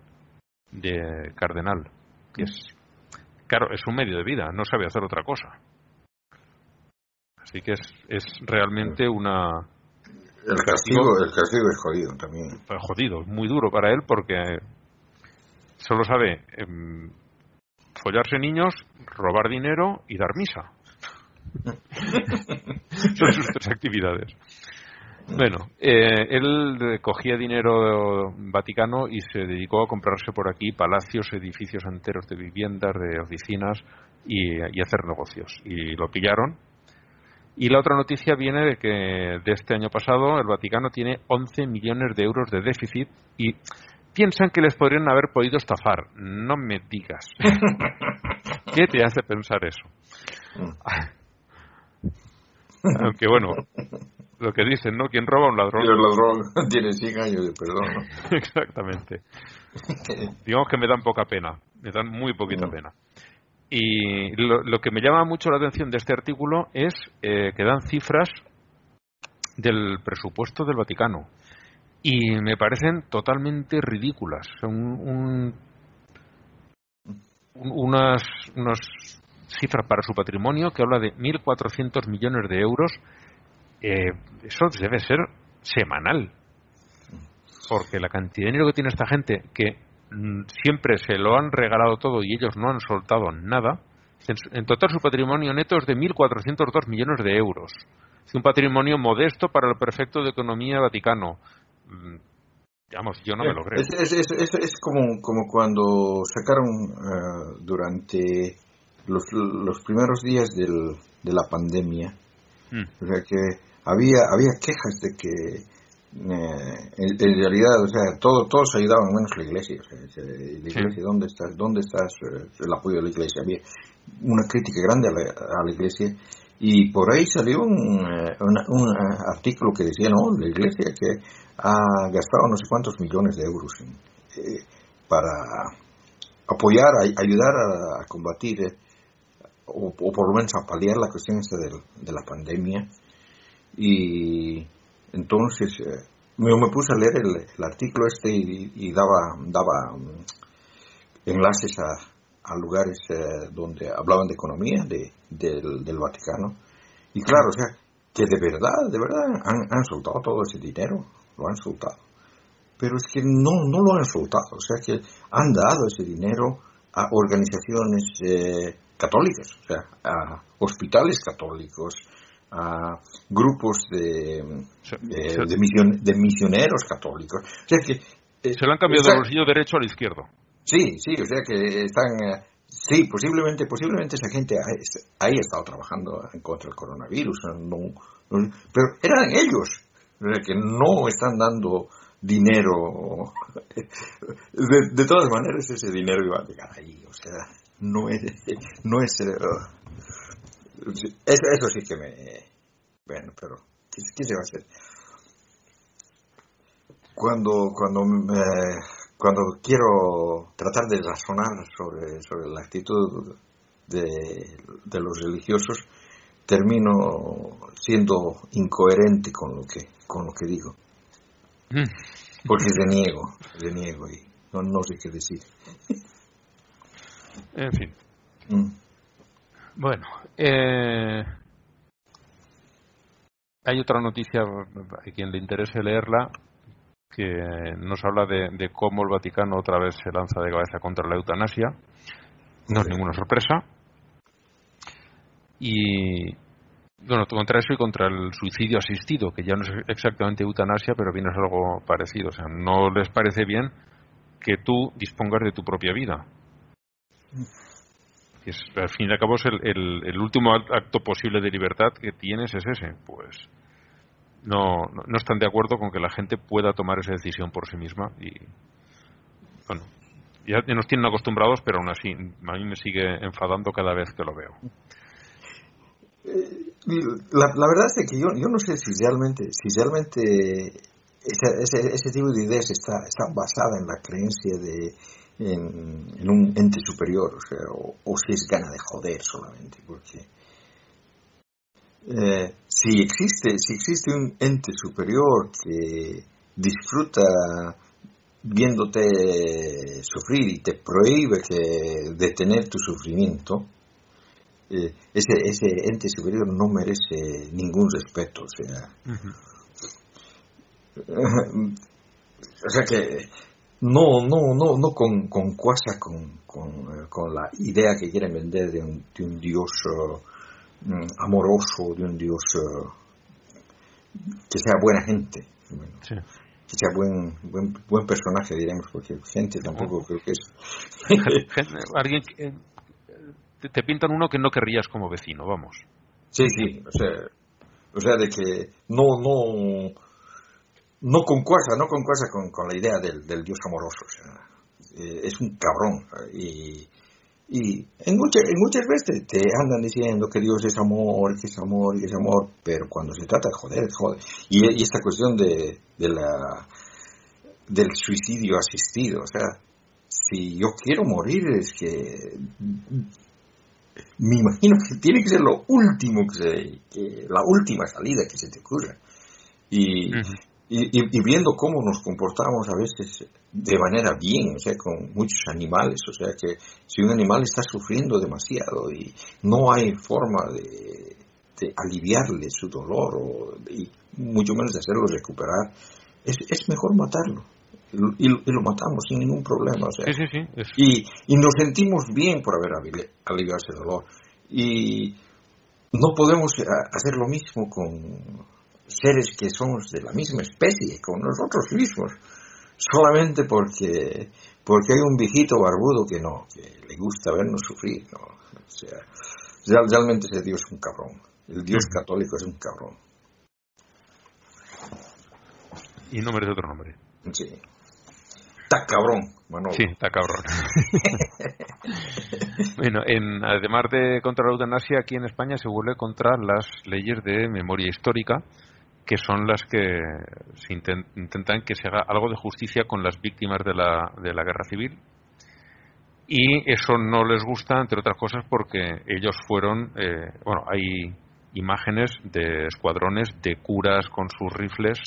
Speaker 4: de cardenal, que es, claro, es un medio de vida, no sabe hacer otra cosa. Así que es, es realmente una...
Speaker 5: El castigo, el castigo es jodido también.
Speaker 4: Jodido, muy duro para él porque solo sabe em, follarse niños, robar dinero y dar misa. Son sus tres actividades. Bueno, eh, él cogía dinero vaticano y se dedicó a comprarse por aquí palacios, edificios enteros de viviendas, de oficinas y, y hacer negocios. Y lo pillaron. Y la otra noticia viene de que de este año pasado el Vaticano tiene 11 millones de euros de déficit y piensan que les podrían haber podido estafar. No me digas. ¿Qué te hace pensar eso? Mm. Aunque bueno, lo que dicen, ¿no? Quien roba a un ladrón.
Speaker 5: el ladrón tiene 100 años de perdón.
Speaker 4: Exactamente. Digamos que me dan poca pena, me dan muy poquita mm. pena. Y lo, que me llama mucho la atención de este artículo es eh, que dan cifras del presupuesto del Vaticano y me parecen totalmente ridículas. Son un, unas, unas cifras para su patrimonio que habla de 1.400 millones de euros eh, eso debe ser semanal. Porque la cantidad de dinero que tiene esta gente, que mm, siempre se lo han regalado todo y ellos no han soltado nada, en, total su patrimonio neto es de 1.402 millones de euros. Es un patrimonio modesto para el perfecto de economía vaticano. Mm, digamos, yo no me lo creo.
Speaker 5: Es, como, como cuando sacaron eh, durante los, los primeros días del, de la pandemia, mm. o sea que había, había quejas de que eh, en, realidad, o sea, todo, todos ayudaban menos la iglesia. la iglesia, ¿dónde estás? ¿Dónde estás? Eh, el apoyo de la iglesia. Había una crítica grande a la, iglesia y por ahí salió un, eh, un, artículo que decía, no, la iglesia que ha gastado no sé cuántos millones de euros para apoyar, ayudar a, combatir o, por lo menos a paliar la cuestión esta de la pandemia y entonces eh, me, me, puse a leer el, artículo este y, daba, daba mm, enlaces a, lugares eh, donde hablaban de economía de, del, Vaticano. Y claro, o sea, que de verdad, de verdad han, han, soltado todo ese dinero, lo han soltado. Pero es que no, no lo han soltado, o sea, que han dado ese dinero a organizaciones eh, católicas, o sea, a hospitales católicos, a grupos de, de, misioneros católicos.
Speaker 4: Eh, se lo han cambiado del bolsillo derecho al izquierdo.
Speaker 5: Sí, sí, o sea que están... Eh, sí, posiblemente, posiblemente esa gente ahí ha estado trabajando en contra del coronavirus, pero eran ellos que no están dando dinero. De, todas maneras, ese dinero iba a llegar ahí, o sea, no es, no es, eh, eso, eso sí que me... Bueno, pero ¿qué, se va a hacer? Cuando, cuando, cuando quiero tratar de razonar sobre, sobre la actitud de, de los religiosos, termino siendo incoherente con lo que, con lo que digo. Mm. Porque reniego, reniego y no, no sé qué decir.
Speaker 4: En fin. Mm. Bueno, eh, hay otra noticia, a quien le interese leerla, que nos habla de, cómo el Vaticano otra vez se lanza de cabeza contra la eutanasia. No es ninguna sorpresa. Y bueno, contra eso y contra el suicidio asistido, que ya no es exactamente eutanasia, pero viene a ser algo parecido. O sea, no les parece bien que tú dispongas de tu propia vida al fin y al cabo es el, el, último acto posible de libertad que tienes es ese, pues no, no, están de acuerdo con que la gente pueda tomar esa decisión por sí misma y bueno, ya nos tienen acostumbrados, pero aún así a mí me sigue enfadando cada vez que lo veo.
Speaker 5: Eh, la, la verdad es que yo, yo no sé si realmente, si realmente ese, tipo de ideas está, está basada en la creencia de en, un ente superior, o sea, o si es gana de joder solamente, porque eh, si existe si existe un ente superior que disfruta viéndote sufrir y te prohíbe que detener tu sufrimiento, eh, ese, ese ente superior no merece ningún respeto. O sea, o sea que no, no, no, no con, con cuasa con, con, eh, con la idea que quieren vender de un, de un Dios amoroso, de un Dios uh, que sea buena gente. Bueno,
Speaker 4: Sí.
Speaker 5: que sea buen, buen, buen personaje, diremos, porque gente tampoco creo que es.
Speaker 4: Alguien que, eh, te, te pintan uno que no querrías como vecino, vamos.
Speaker 5: sí, sí, o sea, o sea, de que no, no, no concuerda, no concuerda con, con la idea del, del Dios amoroso, o sea, eh, es un cabrón. eh, Y, y en, muchas, en muchas veces te andan diciendo que Dios es amor, que es amor, que es amor, pero cuando se trata de joder, joder. Y, esta cuestión de, de la, del suicidio asistido, o sea, si yo quiero morir es que me imagino que tiene que ser lo último que, se, la última salida que se te ocurra. Y. y, y- y viendo cómo nos comportamos a veces de manera bien, o sea, con muchos animales, o sea, que si un animal está sufriendo demasiado y no hay forma de, de aliviarle su dolor o, y mucho menos de hacerlo recuperar, es, es mejor matarlo. Y, y lo- matamos sin ningún problema, o sea,
Speaker 4: Sí, sí, sí. es-
Speaker 5: y, y nos sentimos bien por haber alivi- aliviado ese dolor. Y no podemos eh, hacer lo mismo con seres que somos de la misma especie, con nosotros mismos, solamente porque, porque hay un viejito barbudo que no, que le gusta vernos sufrir. ¿no? O sea, real- realmente ese Dios es un cabrón. El Dios católico es un cabrón.
Speaker 4: Y no merece otro nombre.
Speaker 5: Sí. Está cabrón, Manolo.
Speaker 4: Sí, está cabrón. bueno, en, además de contra la eutanasia, aquí en España se vuelve contra las leyes de memoria histórica, que son las que se inten- intentan que se haga algo de justicia con las víctimas de la, de la guerra civil. Y eso no les gusta, entre otras cosas, porque ellos fueron, eh, bueno, hay imágenes de escuadrones de curas con sus rifles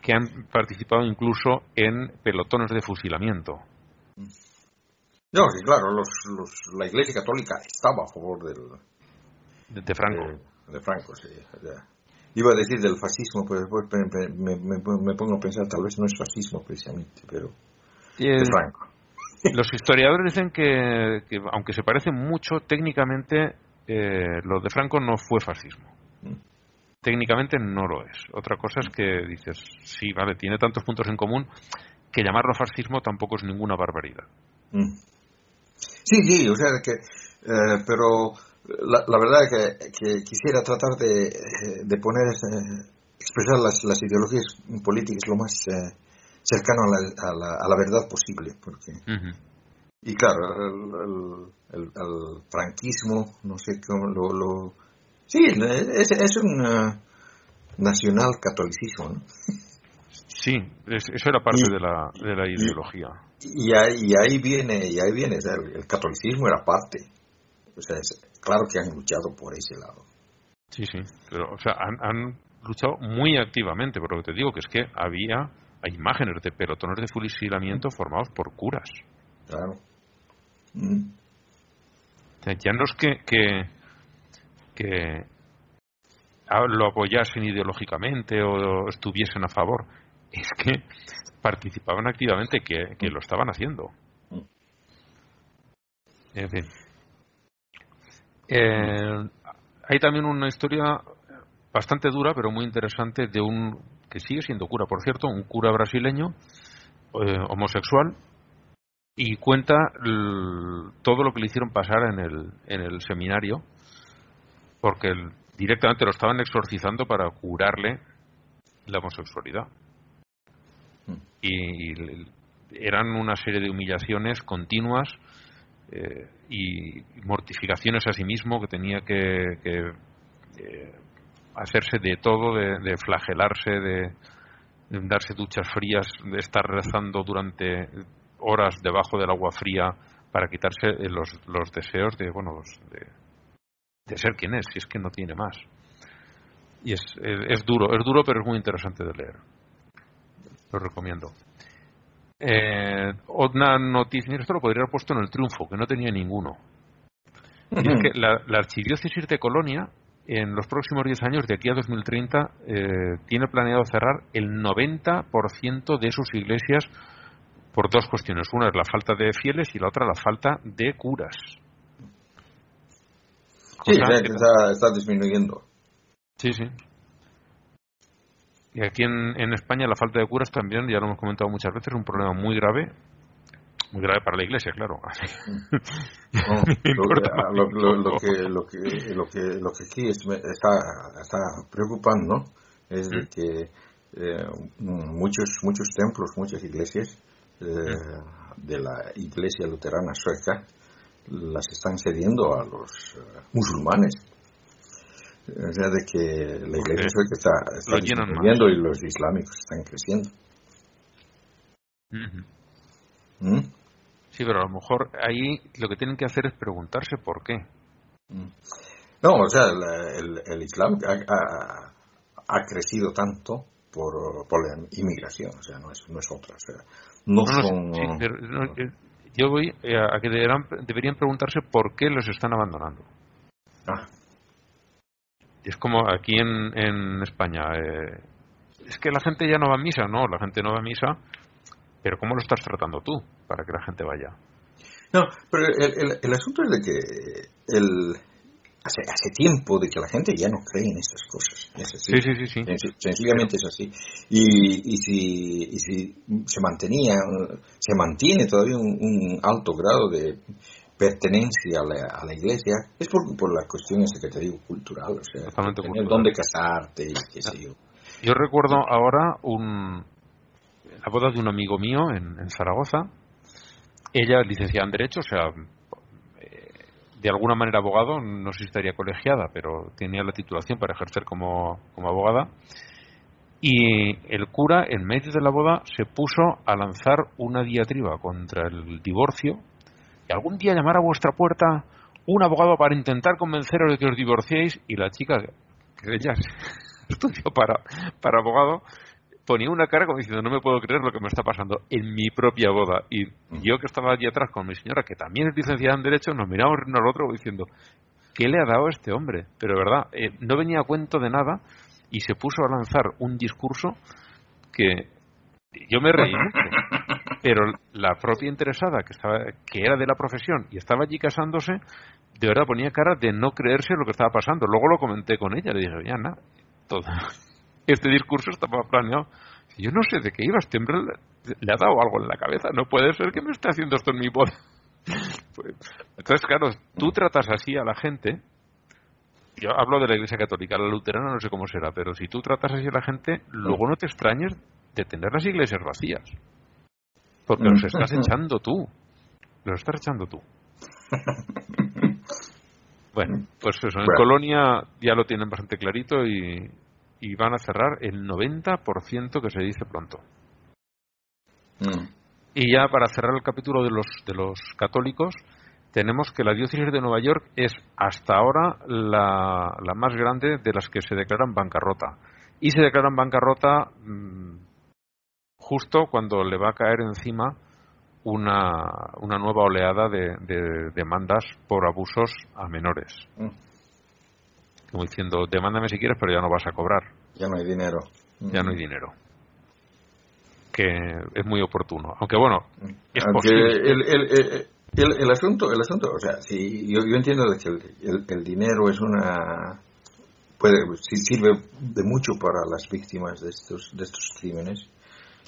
Speaker 4: que han participado incluso en pelotones de fusilamiento.
Speaker 5: No, sí, claro, los, los, la Iglesia Católica estaba a favor del,
Speaker 4: De, de Franco.
Speaker 5: de, de Franco, sí. sea, iba a decir del fascismo, pero después me, me- pongo a pensar, tal vez no es fascismo precisamente, pero
Speaker 4: eh,
Speaker 5: Franco.
Speaker 4: los historiadores dicen que, que, aunque se parece mucho, técnicamente eh, lo de Franco no fue fascismo.
Speaker 5: Mm.
Speaker 4: Técnicamente no lo es. Otra cosa es que dices, sí, vale, tiene tantos puntos en común que llamarlo fascismo tampoco es ninguna barbaridad.
Speaker 5: Mm. Sí, sí, o sea que, eh, pero la, la verdad es que, que quisiera tratar de, de poner, eh, expresar las, las ideologías políticas lo más eh, cercano a la, a, la, a la verdad posible, porque. Y claro, el, el, el- el franquismo, no sé cómo lo... lo sí, es, es un eh, nacional catolicismo, ¿no?
Speaker 4: Sí, es- eso era parte
Speaker 5: Y-
Speaker 4: de la, de la ideología.
Speaker 5: Y ahí, y ahí viene, y ahí viene, o sea, el, el catolicismo era parte. O sea, es- claro que han luchado por ese lado.
Speaker 4: Sí, sí, pero o sea, han, han luchado muy activamente, por lo que te digo, que es que había hay imágenes de pelotones de fusilamiento formados por curas.
Speaker 5: Claro. Mm.
Speaker 4: O sea, ya no es que, que, que a- lo apoyasen ideológicamente o estuviesen a favor, es que participaban activamente, que, que lo estaban haciendo. En fin. Eh, hay también una historia bastante dura, pero muy interesante, de un que sigue siendo cura, por cierto, un cura brasileño eh, homosexual y cuenta todo lo que le hicieron pasar en el, en el seminario, porque el- directamente lo estaban exorcizando para curarle la homosexualidad.
Speaker 5: Mm.
Speaker 4: Y, l- eran una serie de humillaciones continuas eh, y mortificaciones a sí mismo que tenía que, eh, hacerse de todo, de, flagelarse, de, darse duchas frías, de estar rezando durante horas debajo del agua fría para quitarse eh, los, los deseos de, bueno, de, de, ser quien es, si es que no tiene más. Y es, es, duro, es duro, pero es muy interesante de leer. Lo recomiendo. Eh, esto lo podría haber puesto en el triunfo, que no tenía ninguno. es que la, la archidiócesis de Colonia en los próximos 10 años, de aquí a 2030, eh, tiene planeado cerrar el 90% de sus iglesias por dos cuestiones. Una es la falta de fieles y la otra la falta de curas.
Speaker 5: Sí, está, disminuyendo.
Speaker 4: Sí, sí. Y aquí en, en España la falta de curas también, ya lo hemos comentado muchas veces, es un problema muy grave muy grave para la iglesia, claro.
Speaker 5: lo, que, lo, que, lo, que, lo que aquí está, está preocupando es de que eh, muchos, muchos templos, muchas iglesias eh, de la iglesia luterana sueca las están cediendo a los eh, musulmanes. O sea, de que la iglesia sueca está, está disminuyendo y los islámicos están creciendo.
Speaker 4: Sí, pero a lo mejor ahí lo que tienen que hacer es preguntarse por qué.
Speaker 5: Mm. No, o sea, el, el, Islam ha, ha, crecido tanto por, por, la inmigración, o sea, no es, no es otra. O sea, no, son.
Speaker 4: Eh, yo voy a que deberán, deberían preguntarse por qué los están abandonando. Ah. Es como aquí en, en España. Eh, es que la gente ya no va a misa, no, la gente no va a misa pero ¿cómo lo estás tratando tú para que la gente vaya?
Speaker 5: No, pero el, el, asunto es de que el, hace, hace tiempo de que la gente ya no cree en estas cosas.
Speaker 4: Sí, sí, sí, sí.
Speaker 5: Sencillamente es así. Y, y, si, y si se mantenía, se mantiene todavía un, alto grado de pertenencia a la, a la iglesia, es por, por la cuestión esa que te digo cultural, o sea, tener dónde casarte y qué sé yo.
Speaker 4: Yo recuerdo ahora un, la boda de un amigo mío en, Zaragoza. Ella licenciada en Derecho, o sea, eh, de alguna manera abogado, no sé si estaría colegiada, pero tenía la titulación para ejercer como, como abogada. Y el cura, en medio de la boda, se puso a lanzar una diatriba contra el divorcio. Y algún día llamar a vuestra puerta un abogado para intentar convenceros de que os divorciéis. Y la chica, que ella estudió para, para abogado, ponía una cara como diciendo, no me puedo creer lo que me está pasando en mi propia boda. Y yo que estaba allí atrás con mi señora, que también es licenciada en Derecho, nos miramos uno al otro diciendo, ¿qué le ha dado a este hombre? Pero verdad, eh, no venía a cuento de nada y se puso a lanzar un discurso que yo me reí mucho. Pero la propia interesada, que, estaba, que era de la profesión y estaba allí casándose, de verdad ponía cara de no creerse lo que estaba pasando. Luego lo comenté con ella, le dije, ya nada, todo este discurso estaba planeado. Yo no sé de qué iba, este le, ha dado algo en la cabeza, no puede ser que me esté haciendo esto en mi boda. Pues, entonces, claro, tú tratas así a la gente, yo hablo de la Iglesia Católica, la luterana no sé cómo será, pero si tú tratas así a la gente, luego no te extrañes de tener las iglesias vacías. Porque los estás echando tú. Los estás echando tú. Bueno, pues eso, en Colonia ya lo tienen bastante clarito y, y van a cerrar el 90% que se dice pronto. Mm. Y ya para cerrar el capítulo de los, de los católicos, tenemos que la diócesis de Nueva York es hasta ahora la, la más grande de las que se declaran bancarrota. Y se declaran bancarrota mm, justo cuando le va a caer encima una, una nueva oleada de, demandas por abusos a menores. Mm como diciendo, demándame si quieres, pero ya no vas a cobrar.
Speaker 5: Ya no hay dinero.
Speaker 4: Ya no hay dinero. Que es muy oportuno. Aunque bueno,
Speaker 5: es El, el, el, asunto, el asunto, o sea, si yo, yo entiendo que el, dinero es una puede sirve de mucho para las víctimas de estos de estos crímenes.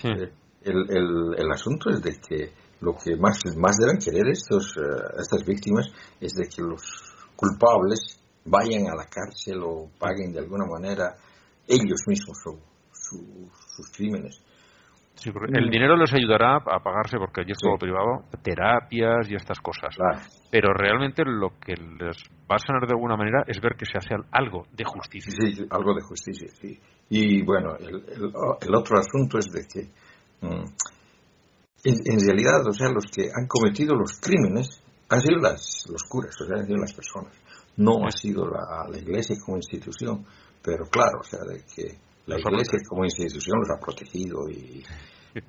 Speaker 5: Eh, el, el, el, asunto es de que lo que más, más deben querer estos, eh, estas víctimas es de que los culpables vayan a la cárcel o paguen de alguna manera ellos mismos sus crímenes.
Speaker 4: el dinero les ayudará a pagarse, porque allí es todo privado, terapias y estas cosas. Pero realmente lo que les va a sanar de alguna manera es ver que se hace algo de justicia.
Speaker 5: Sí, algo de justicia, sí. Y bueno, el, otro asunto es de que mm, en, realidad, o sea, los que han cometido los crímenes han sido las, los curas, o sea, han sido las personas. No ha sido la, la iglesia como institución, pero claro, o sea, de que la iglesia como institución los ha protegido y,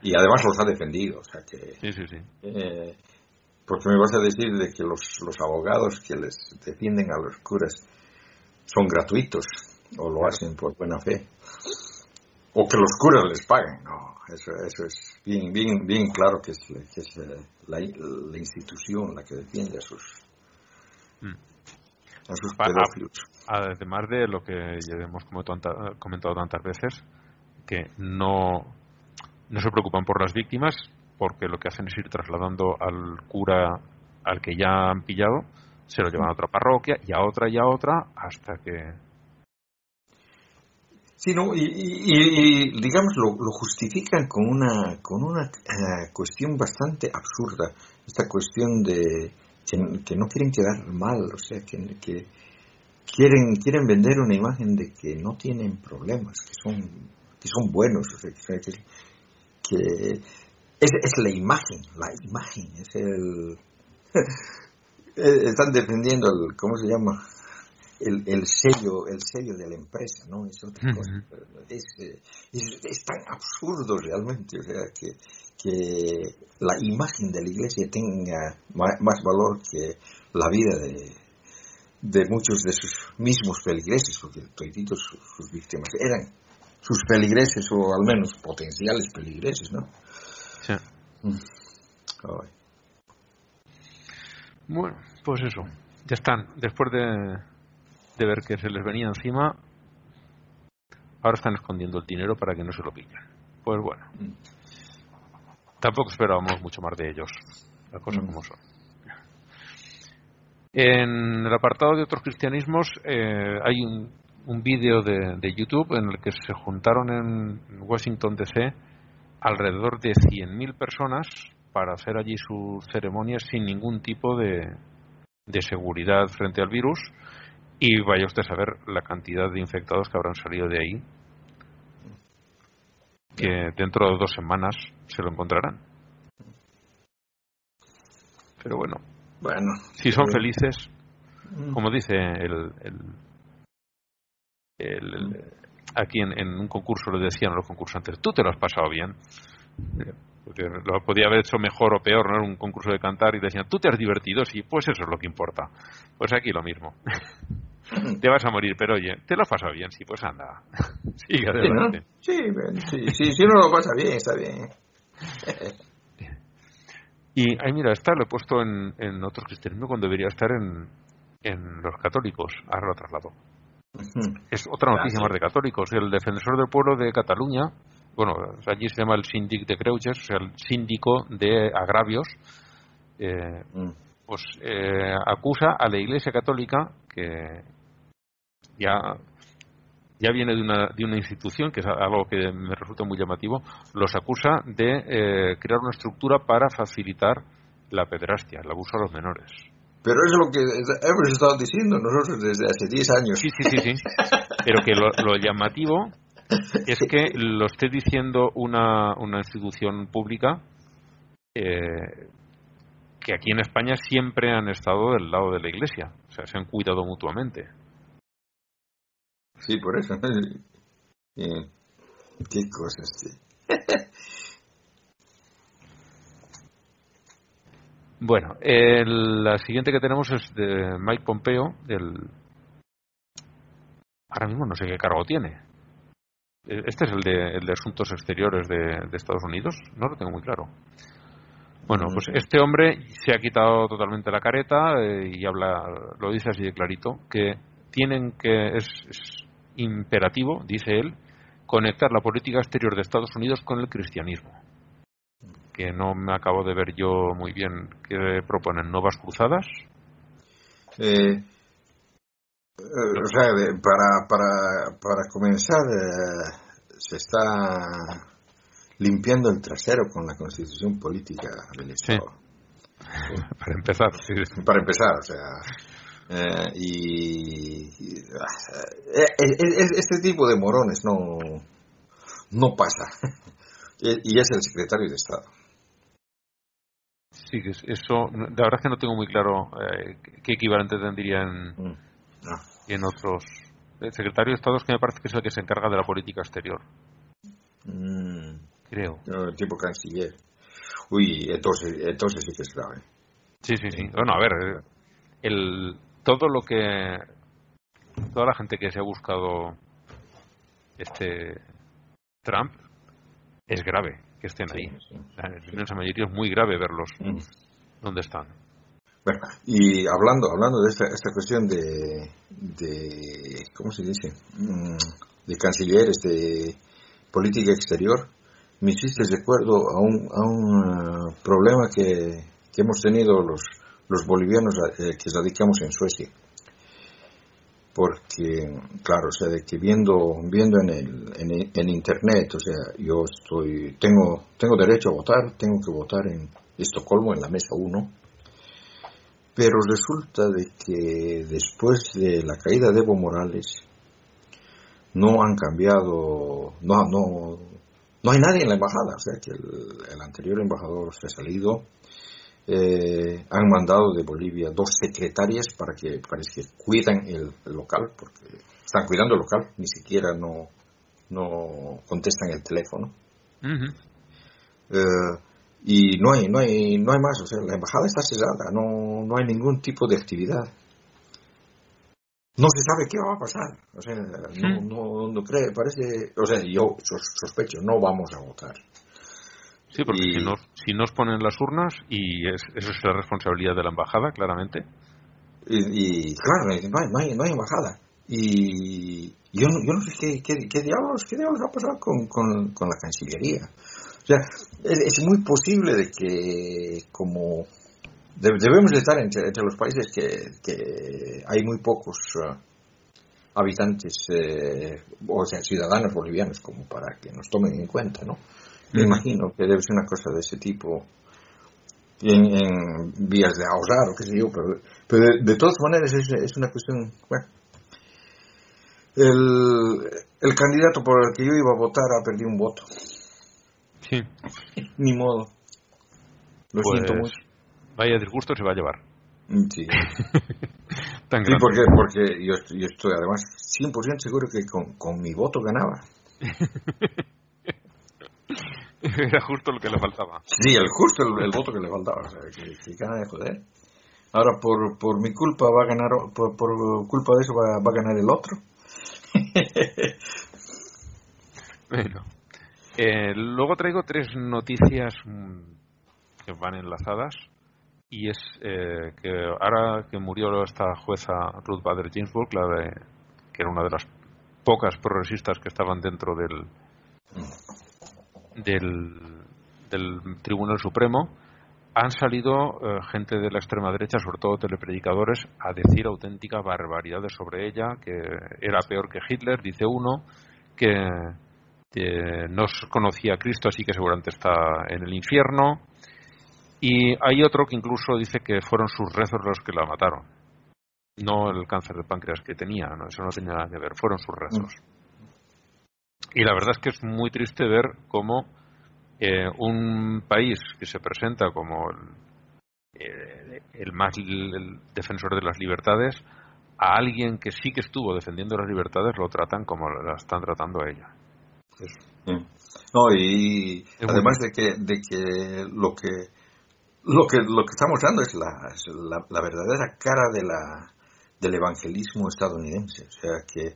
Speaker 5: y además los ha defendido, o sea que...
Speaker 4: Sí, sí, sí.
Speaker 5: Eh, porque me vas a decir de que los, los abogados que les defienden a los curas son gratuitos o lo hacen por buena fe o que los curas les paguen. No, eso, eso es bien, bien, bien claro que es, que es la, la, institución la que defiende a sus, mm. a sus pedófilos.
Speaker 4: Además de lo que ya hemos comentado tantas veces, que no, no se preocupan por las víctimas, porque lo que hacen es ir trasladando al cura al que ya han pillado, se lo llevan a otra parroquia y a otra y a otra hasta que...
Speaker 5: Sí, no, y, digamos lo, justifican con una, con una eh, cuestión bastante absurda, esta cuestión de que, no quieren quedar mal, o sea, que, quieren, quieren vender una imagen de que no tienen problemas, que son, que son buenos, o sea, que es, es la imagen, la imagen, es el... Eh, están defendiendo el, ¿cómo se llama? El, el, sello el sello de la empresa no es otra cosa es, es, tan absurdo realmente o sea que, que la imagen de la iglesia tenga más, valor que la vida de, de muchos de sus mismos feligreses porque todos sus, sus víctimas eran sus feligreses o al menos potenciales feligreses no
Speaker 4: Mm. Bueno, pues eso. Ya están. Después de, de ver que se les venía encima, ahora están escondiendo el dinero para que no se lo pillen. Pues bueno. Mm. Tampoco esperábamos mucho más de ellos. Las cosas mm. como son. En el apartado de otros cristianismos eh, hay un, un vídeo de, de, YouTube en el que se juntaron en Washington DC alrededor de 100.000 personas para hacer allí sus ceremonias sin ningún tipo de, de seguridad frente al virus. Y vaya usted a saber la cantidad de infectados que habrán salido de ahí que dentro de dos semanas se lo encontrarán. Pero bueno
Speaker 5: bueno
Speaker 4: si son felices mm. como dice el, el, el aquí en, en, un concurso le decían a los concursantes, tú te lo has pasado bien. Porque lo podía haber hecho mejor o peor, ¿no? Era un concurso de cantar y decían, tú te has divertido, sí, pues eso es lo que importa. Pues aquí lo mismo. te vas a morir, pero oye, te lo has pasado bien, sí, pues anda. Sigue adelante.
Speaker 5: Sí, sí, sí, si uno lo pasa bien, está bien.
Speaker 4: y ahí mira, está lo he puesto en, en otro cristianismo cuando debería estar en, en los católicos. Ahora lo traslado. Es otra noticia más de católicos. El defensor del pueblo de Cataluña, bueno, allí se llama el síndic de Creuches, o sea, el síndico de agravios, eh, mm. pues eh, acusa a la Iglesia Católica que ya ya viene de una, de una institución, que es algo que me resulta muy llamativo, los acusa de eh, crear una estructura para facilitar la pederastia, el abuso a los menores.
Speaker 5: Pero es lo que hemos estado diciendo nosotros desde hace 10 años.
Speaker 4: Sí, sí, sí, sí. Pero que lo, llamativo es que lo esté diciendo una, una institución pública eh, que aquí en España siempre han estado del lado de la Iglesia. O sea, se han cuidado mutuamente.
Speaker 5: Sí, por eso. Qué cosas, sí.
Speaker 4: Bueno, el, la siguiente que tenemos es de Mike Pompeo, del... Ahora mismo no sé qué cargo tiene. E, este es el de, el de Asuntos Exteriores de, Estados Unidos, no lo tengo muy claro. Bueno, pues mm. este hombre se ha quitado totalmente la careta eh, y habla, lo dice así de clarito, que tienen que, es imperativo, dice él, conectar la política exterior de Estados Unidos con el cristianismo que no me acabo de ver yo muy bien qué proponen nuevas cruzadas
Speaker 5: eh, eh o sea para para para comenzar eh, se está limpiando el trasero con la constitución política del Estado
Speaker 4: Para empezar, sí.
Speaker 5: Para empezar, o sea. eh, y, y, ah, eh, este tipo de morones no, no pasa. y es el secretario de Estado.
Speaker 4: Sí, que es- eso, la verdad es que no tengo muy claro eh, qué equivalente tendría en,
Speaker 5: Mm. No.
Speaker 4: en otros. El secretario de Estado es que me parece que es el que se encarga de la política exterior,
Speaker 5: Mm,
Speaker 4: creo.
Speaker 5: no, tipo canciller. Uy, entonces, entonces sí que es grave.
Speaker 4: Sí, sí, sí. Bueno, a ver, eh, el, todo lo que. Toda la gente que se ha buscado este Trump es grave que estén ahí. Inmensa mayoría es muy grave verlos
Speaker 5: Mm.
Speaker 4: donde están.
Speaker 5: Bueno, y hablando, hablando de esta, esta cuestión de, de, ¿cómo se dice? Mm, De cancilleres, de política exterior, me hiciste de acuerdo a un, a un ah, problema que, que hemos tenido los, los bolivianos eh, que radicamos en Suecia. Porque, claro, o sea, de que viendo, viendo en, el, en, en internet, o sea, yo estoy, tengo, tengo derecho a votar, tengo que votar en Estocolmo, en la mesa 1, pero resulta de que después de la caída de Evo Morales no han cambiado, no, no, no hay nadie en la embajada, o sea que el, el anterior embajador se ha salido, eh, han mandado de Bolivia dos secretarias para que parece que cuidan el, el local, porque están cuidando el local, ni siquiera no, no contestan el teléfono. Eh, y no hay, no hay, no hay más, o sea, la embajada está cerrada, no, no hay ningún tipo de actividad. No se sabe qué va a pasar, o sea, no, no, no cree, parece, o sea, yo sos- sospecho, no vamos a votar.
Speaker 4: Sí, porque
Speaker 5: Y-
Speaker 4: si, nos, si nos ponen las urnas, y es, eso es la responsabilidad de la embajada, claramente.
Speaker 5: Y, y, claro, no hay, no hay, no hay embajada. Y yo no, yo no sé qué, qué, qué diablos, qué diablos va a pasar con, con, con la Cancillería. O sea, es, es muy posible de que como de- debemos de estar entre, entre los países que, que hay muy pocos ah, habitantes, eh, o sea, ciudadanos bolivianos como para que nos tomen en cuenta, ¿no? Me imagino que debe ser una cosa de ese tipo en, en vías de ahorrar o qué sé yo, pero, pero de, de todas maneras es, es una cuestión, bueno, el, el candidato por el que yo iba a votar ha perdido un voto,
Speaker 4: Sí.
Speaker 5: ni modo, lo
Speaker 4: Pues,
Speaker 5: siento mucho.
Speaker 4: Vaya disgusto se va a llevar.
Speaker 5: Mm, Sí,
Speaker 4: Tan
Speaker 5: Sí, porque, porque yo, estoy- yo estoy además 100% seguro que con, con mi voto ganaba.
Speaker 4: Era justo lo que le faltaba.
Speaker 5: Sí, el justo el, el voto que le faltaba, o sea, que, que gana de joder. Ahora por, por mi culpa va a ganar, por, por culpa de eso va, va a ganar el otro.
Speaker 4: Bueno. Eh, luego traigo tres noticias mm, que van enlazadas. Y es eh, que ahora que murió esta jueza Ruth Bader Ginsburg, la de, que era una de las pocas progresistas que estaban dentro del, del, del Tribunal Supremo, han salido eh, gente de la extrema derecha, sobre todo telepredicadores, a decir auténticas barbaridades sobre ella, que era peor que Hitler, dice uno, que, que no conocía a Cristo, así que seguramente está en el infierno. Y hay otro que incluso dice que fueron sus rezos los que la mataron. No el cáncer de páncreas que tenía, no, eso no tenía nada que ver, fueron sus rezos. Y la verdad es que es muy triste ver cómo eh, un país que se presenta como el, eh, el más el defensor de las libertades, a alguien que sí que estuvo defendiendo las libertades lo tratan como la están tratando a ella.
Speaker 5: Mm. No, y
Speaker 4: Es
Speaker 5: además de que, de que lo que lo que lo que está mostrando es la, es la, la verdadera cara de la del evangelismo estadounidense, o sea que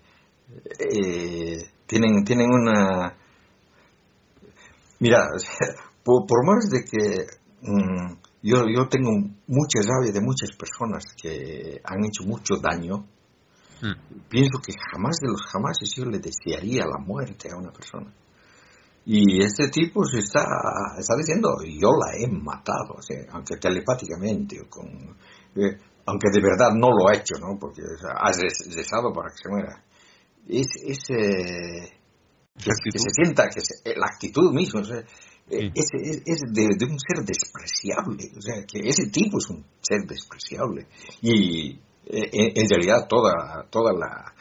Speaker 5: eh, tienen tienen una mira o sea, por, por más de que mm, yo yo tengo mucha rabia de muchas personas que han hecho mucho daño
Speaker 4: Mm.
Speaker 5: pienso que jamás de los jamás yo le desearía la muerte a una persona. Y este tipo se está, está diciendo, yo la he matado, o sea, aunque telepáticamente, o con, eh, aunque de verdad no lo ha hecho, ¿no? Porque o sea, has rezado para que se muera. Es, es, eh, que, se sienta, que se- eh, la actitud misma, o sea, eh, es, es, es de, de, un ser despreciable, o sea, que ese tipo es un ser despreciable. Y eh, en, realidad toda, toda la,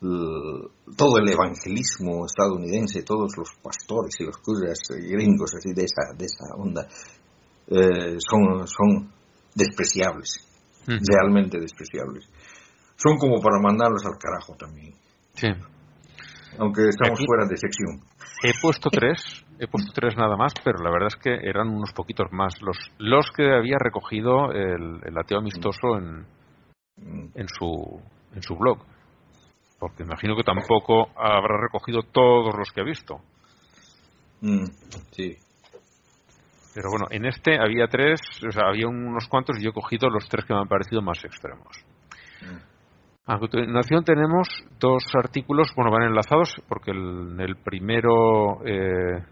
Speaker 5: todo el evangelismo estadounidense, todos los pastores y los curas gringos así de esa, de esa onda, eh, son, son despreciables, realmente despreciables. Son como para mandarlos al carajo también.
Speaker 4: Sí.
Speaker 5: Aunque estamos fuera de sección.
Speaker 4: He puesto tres, he puesto tres nada más, pero la verdad es que eran unos poquitos más los, los que había recogido el, el ateo amistoso en, mm. en, su, en su blog. Porque imagino que tampoco habrá recogido todos los que ha visto.
Speaker 5: Mm, sí.
Speaker 4: Pero bueno, en este había tres, o sea, había unos cuantos y yo he cogido los tres que me han parecido más extremos. Mm. A continuación tenemos dos artículos, bueno, van enlazados porque el, el primero, eh,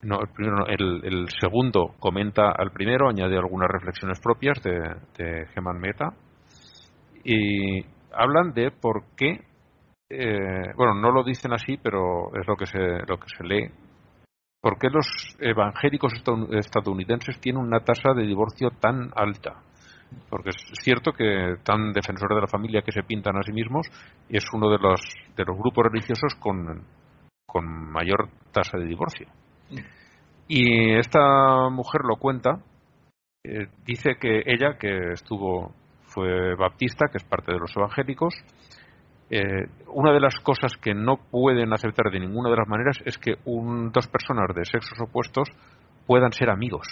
Speaker 4: no, el primero el, el, segundo comenta al primero, añade algunas reflexiones propias de, de Geman Meta y hablan de por qué, eh, bueno, no lo dicen así, pero es lo que se, lo que se lee. ¿Por qué los evangélicos estadounidenses tienen una tasa de divorcio tan alta? Porque es cierto que tan defensores de la familia que se pintan a sí mismos es uno de los de los grupos religiosos con, con mayor tasa de divorcio. Y esta mujer lo cuenta, eh, dice que ella, que estuvo, fue baptista, que es parte de los evangélicos, eh, una de las cosas que no pueden aceptar de ninguna de las maneras es que un, dos personas de sexos opuestos puedan ser amigos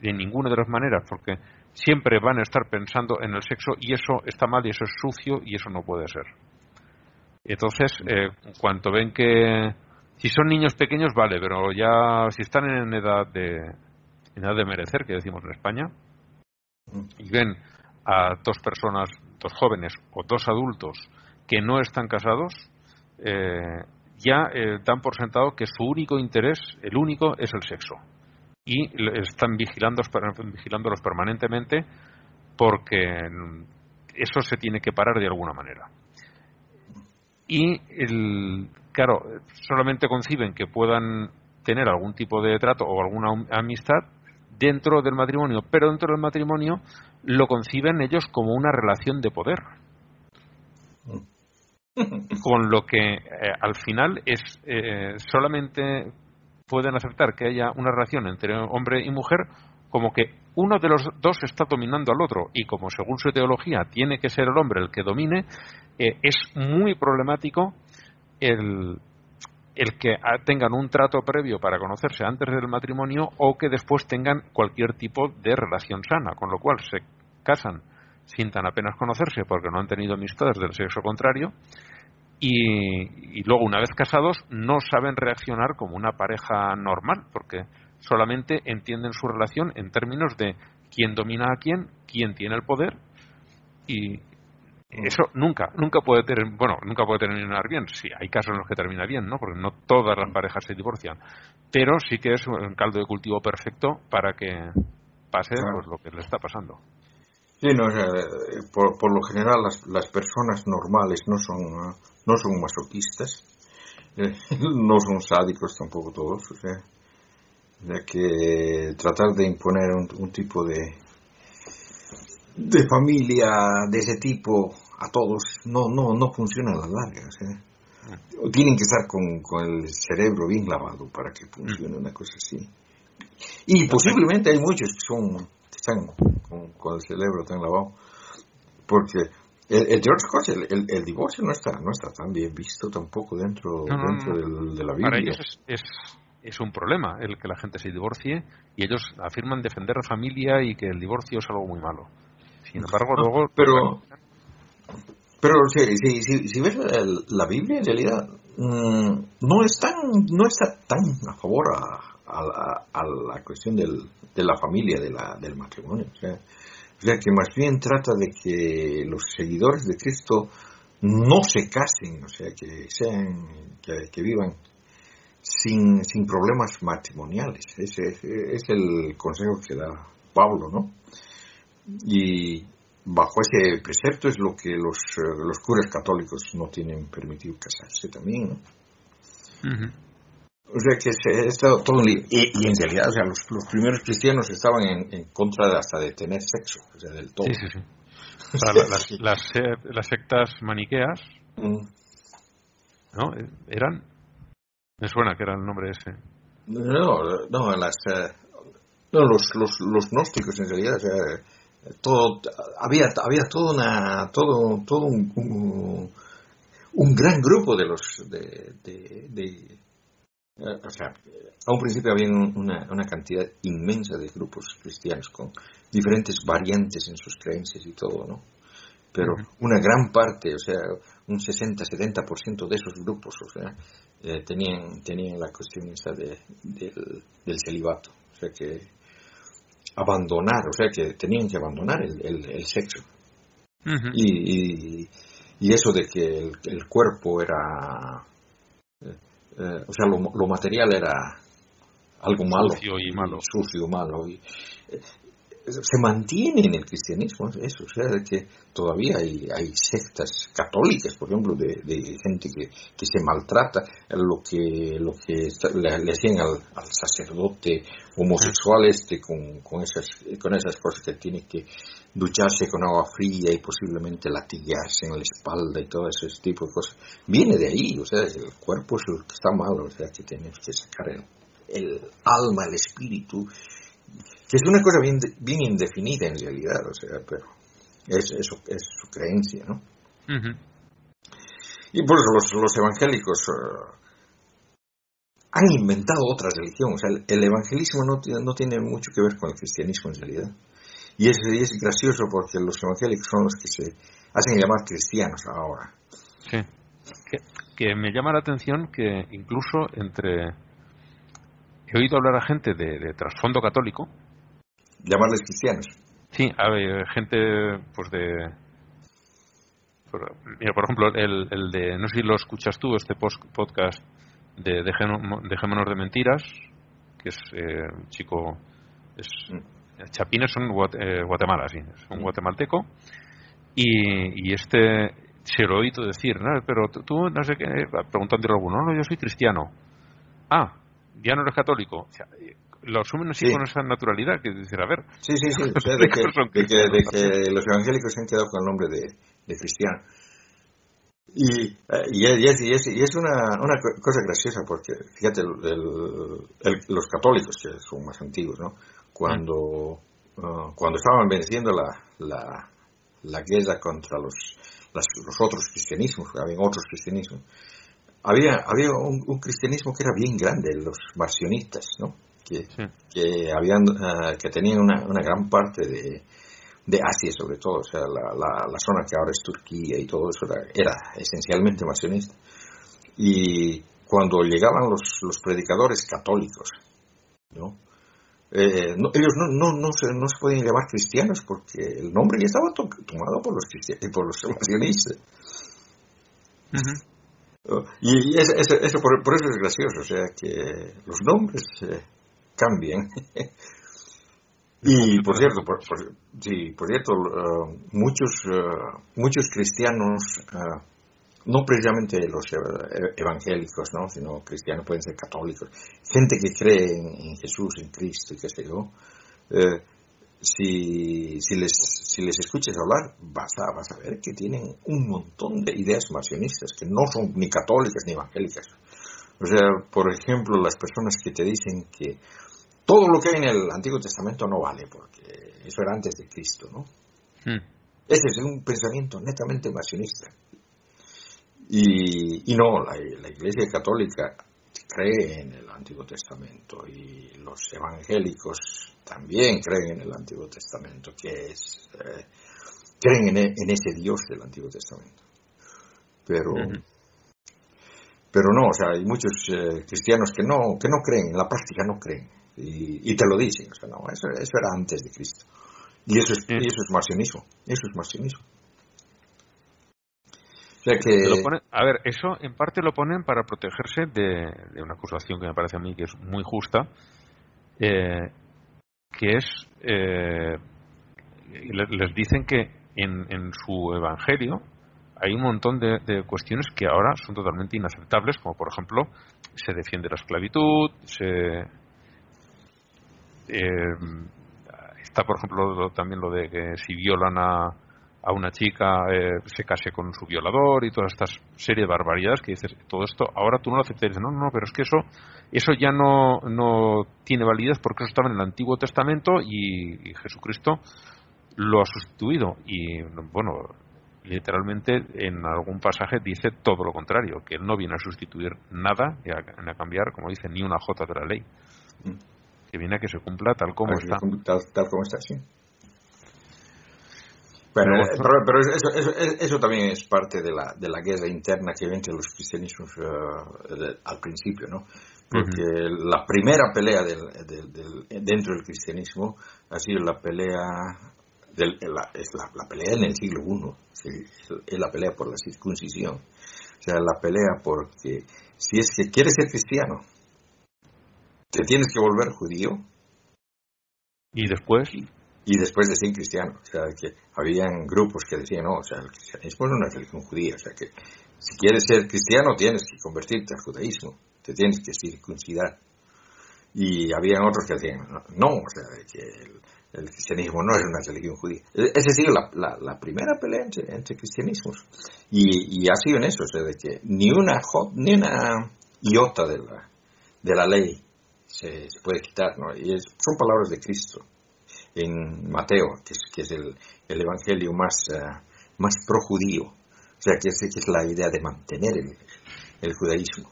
Speaker 4: de ninguna de las maneras, porque siempre van a estar pensando en el sexo y eso está mal y eso es sucio y eso no puede ser. Entonces, eh, cuanto ven que si son niños pequeños, vale, pero ya si están en edad de, en edad de merecer, que decimos en España, y ven a dos personas, dos jóvenes o dos adultos que no están casados, eh, ya eh, dan por sentado que su único interés, el único, es el sexo y están vigilando, vigilándolos permanentemente porque eso se tiene que parar de alguna manera. Y, el, claro, solamente conciben que puedan tener algún tipo de trato o alguna amistad dentro del matrimonio, pero dentro del matrimonio lo conciben ellos como una relación de poder. Con lo que eh, al final es eh, solamente pueden aceptar que haya una relación entre hombre y mujer como que uno de los dos está dominando al otro. Y como según su teología tiene que ser el hombre el que domine, eh, es muy problemático el, el que tengan un trato previo para conocerse antes del matrimonio o que después tengan cualquier tipo de relación sana, con lo cual se casan sin tan apenas conocerse porque no han tenido amistades del sexo contrario y, luego una vez casados no saben reaccionar como una pareja normal porque solamente entienden su relación en términos de quién domina a quién, quién tiene el poder y eso nunca, nunca puede tener, bueno, nunca puede terminar bien. Sí, hay casos en los que termina bien, ¿no? Porque no todas las parejas se divorcian, pero sí que es un caldo de cultivo perfecto para que pase pues, lo que le está pasando.
Speaker 5: Sí, no, por, por, lo general las, las personas normales no son no son masoquistas, eh, no son sádicos tampoco todos, o sea, ya que tratar de imponer un, tipo de, de familia de ese tipo a todos no, no, no funciona a la larga, o sea, tienen que estar con, con el cerebro bien lavado para que funcione una cosa así. Y posiblemente hay muchos que son están con, con el cerebro tan lavado, porque el, George el, el, divorcio no está, no está tan bien visto tampoco dentro, dentro de la Biblia.
Speaker 4: Para ellos es, es, un problema el que la gente se divorcie y ellos afirman defender la familia y que el divorcio es algo muy malo. Sin embargo, luego...
Speaker 5: Pero, pero si, si, si, ves la, Biblia, en realidad mm, no, es no está tan a favor a, a, a la cuestión del, de la familia, de la, del matrimonio. O sea, que más bien trata de que los seguidores de Cristo no se casen, o sea, que sean, que, vivan sin, sin problemas matrimoniales. Ese, es el consejo que da Pablo, ¿no? Y bajo ese precepto es lo que los, los curas católicos no tienen permitido casarse también. O sea que se, es todo, todo un lío. Y, y en realidad, o sea, los, los primeros cristianos estaban en, en contra de hasta de tener sexo, o sea, del todo.
Speaker 4: Sí, sí, sí. O sea, la- las, las, las sectas maniqueas,
Speaker 5: Mm.
Speaker 4: ¿no? Eran. Me suena que era el nombre ese.
Speaker 5: No, no, las, eh, no los, los, los gnósticos en realidad, o sea, todo, había, había toda una, todo, todo un, un, un gran grupo de los, de, de, de- o sea, a un principio había un- una, una cantidad inmensa de grupos cristianos con diferentes variantes en sus creencias y todo, ¿no? Pero una gran parte, o sea, un 60-70% de esos grupos, o sea, eh, tenían, tenían la cuestión esa de, del, del celibato. O sea que abandonar, o sea que tenían que abandonar el, el, el sexo. Y, y, y eso de que el, el cuerpo era, eh, o sea, lo, lo material era algo malo.
Speaker 4: Sucio y malo.
Speaker 5: Sucio, malo. Y, eh, se mantiene en el cristianismo eso, o sea, de que todavía hay, hay sectas católicas, por ejemplo, de, gente que, que se maltrata, lo que, lo que le, le hacían al, sacerdote homosexual este con, con, esas, con esas cosas que tiene que ducharse con agua fría y posiblemente latigarse en la espalda y todo ese tipo de cosas, viene de ahí, o sea, el cuerpo es lo que está mal, o sea, que tenemos que sacar el alma, el espíritu, que es una cosa bien, bien indefinida en realidad, o sea, pero es, es, es su creencia, ¿no?
Speaker 4: Ujú.
Speaker 5: Y por eso los, los evangélicos eh, han inventado otra religión, o sea, el, el evangelismo no, tiene- no tiene mucho que ver con el cristianismo en realidad. Y es, y es gracioso porque los evangélicos son los que se hacen llamar cristianos ahora.
Speaker 4: Sí. Que, que me llama la atención que incluso entre. He oído hablar a gente de, de trasfondo católico.
Speaker 5: Llamarles cristianos.
Speaker 4: Sí, hay gente, pues de. mira, por ejemplo, el, el de. No sé si lo escuchas tú, este podcast de Dejémonos de Mentiras, que es eh, un chico. Es, Chapines son eh, Guatemala, sí, es un
Speaker 5: Mm.
Speaker 4: guatemalteco. Y, y este se lo he oído decir, ¿no? Pero tú- no sé qué, preguntándole a alguno, no, yo soy cristiano. Ah, ya no eres católico. O sea, lo asumen así
Speaker 5: Sí.
Speaker 4: con esa naturalidad que decir, a ver,
Speaker 5: Sí, sí, sí. O sea, de, que, de, que, de
Speaker 4: cristianos.
Speaker 5: que los evangélicos se han quedado con el nombre de, de cristiano. Y, eh, y, es, y es- y es- y es una, una co- cosa graciosa porque, fíjate, el- el- los católicos, que son más antiguos, ¿no? Cuando, ah, cuando estaban venciendo la, la, la guerra contra los, las- los otros cristianismos, había otros cristianismos, había, había un, un cristianismo que era bien grande, los marcionistas, ¿no? Que,
Speaker 4: Sí.
Speaker 5: que habían ah, que tenían una, una gran parte de, de Asia sobre todo o sea la, la, la zona que ahora es Turquía y todo eso era, era esencialmente masionista y cuando llegaban los, los predicadores católicos ¿no? Eh, no- ellos no, no, no, se, no se podían llamar cristianos porque el nombre ya estaba to- tomado por los cristianos por los masionistas
Speaker 4: Ujú.
Speaker 5: y eso, eso, eso por, por eso es gracioso, o sea que los nombres eh, cambian. y por cierto, por, por- sí, por cierto, eh, muchos eh, muchos cristianos, eh, no precisamente los ev- evangélicos, ¿no? sino cristianos pueden ser católicos, gente que cree en, en Jesús, en Cristo y qué sé yo. si, si, les, si les escuchas hablar, vas a, vas a ver que tienen un montón de ideas marcionistas que no son ni católicas ni evangélicas. O sea, por ejemplo, las personas que te dicen que todo lo que hay en el Antiguo Testamento no vale, porque eso era antes de Cristo, ¿no?
Speaker 4: Mm.
Speaker 5: Ese es un pensamiento netamente marcionista. Y, y no, la, la Iglesia Católica cree en el Antiguo Testamento y los evangélicos también creen en el Antiguo Testamento, que es, eh, creen en, e- en ese Dios del Antiguo Testamento. Pero, pero no, o sea, hay muchos eh, cristianos que no, que no creen, en la práctica no creen, y, y te lo dicen, o sea, no, eso, eso era antes de Cristo. Y eso es, y eso es marcionismo, eso es marcionismo. O sea que...
Speaker 4: Te lo ponen- a ver, eso en parte lo ponen para protegerse de, de una acusación que me parece a mí que es muy justa, eh, que es, eh, le- les dicen que en, en su evangelio hay un montón de, de, cuestiones que ahora son totalmente inaceptables, como por ejemplo se defiende la esclavitud, se eh, está por ejemplo también lo de que si violan a, a una chica eh, se case con su violador y toda esta serie de barbaridades que dices todo esto ahora tú no lo aceptas no no pero es que eso eso ya no no tiene validez porque eso estaba en el Antiguo Testamento y, y Jesucristo lo ha sustituido. Y bueno literalmente en algún pasaje dice todo lo contrario que él no viene a sustituir nada ni a, a cambiar como dice ni una jota de la ley que viene a que se cumpla tal como está
Speaker 5: tal, tal como está sí pero, pero, pero eso, eso, eso, también es parte de la, de la guerra interna que hay entre los cristianismos uh, de, al principio, ¿no? Porque uh -huh. la primera pelea del, del, del, dentro del cristianismo ha sido la pelea, del, la, es la, la, pelea en el siglo I, es la pelea por la circuncisión. O sea, la pelea porque si es que quieres ser cristiano, te tienes que volver judío.
Speaker 4: ¿Y después?
Speaker 5: y después de ser cristiano. O sea, que habían grupos que decían, no, o sea, el cristianismo es una religión judía. O sea, que si quieres ser cristiano tienes que convertirte al judaísmo, te tienes que circuncidar. Y habían otros que decían, no, o sea, que el, el cristianismo no es una religión judía. Esa ha sido la, la, la primera pelea entre, entre cristianismos. Y, y, ha sido en eso, o sea, de que ni una, ni una iota de la, de la ley se, puede quitar, ¿no? Y son palabras de Cristo en Mateo, que es, el, el, evangelio más, uh, más pro-judío. O sea, que es, que es, la idea de mantener el, el judaísmo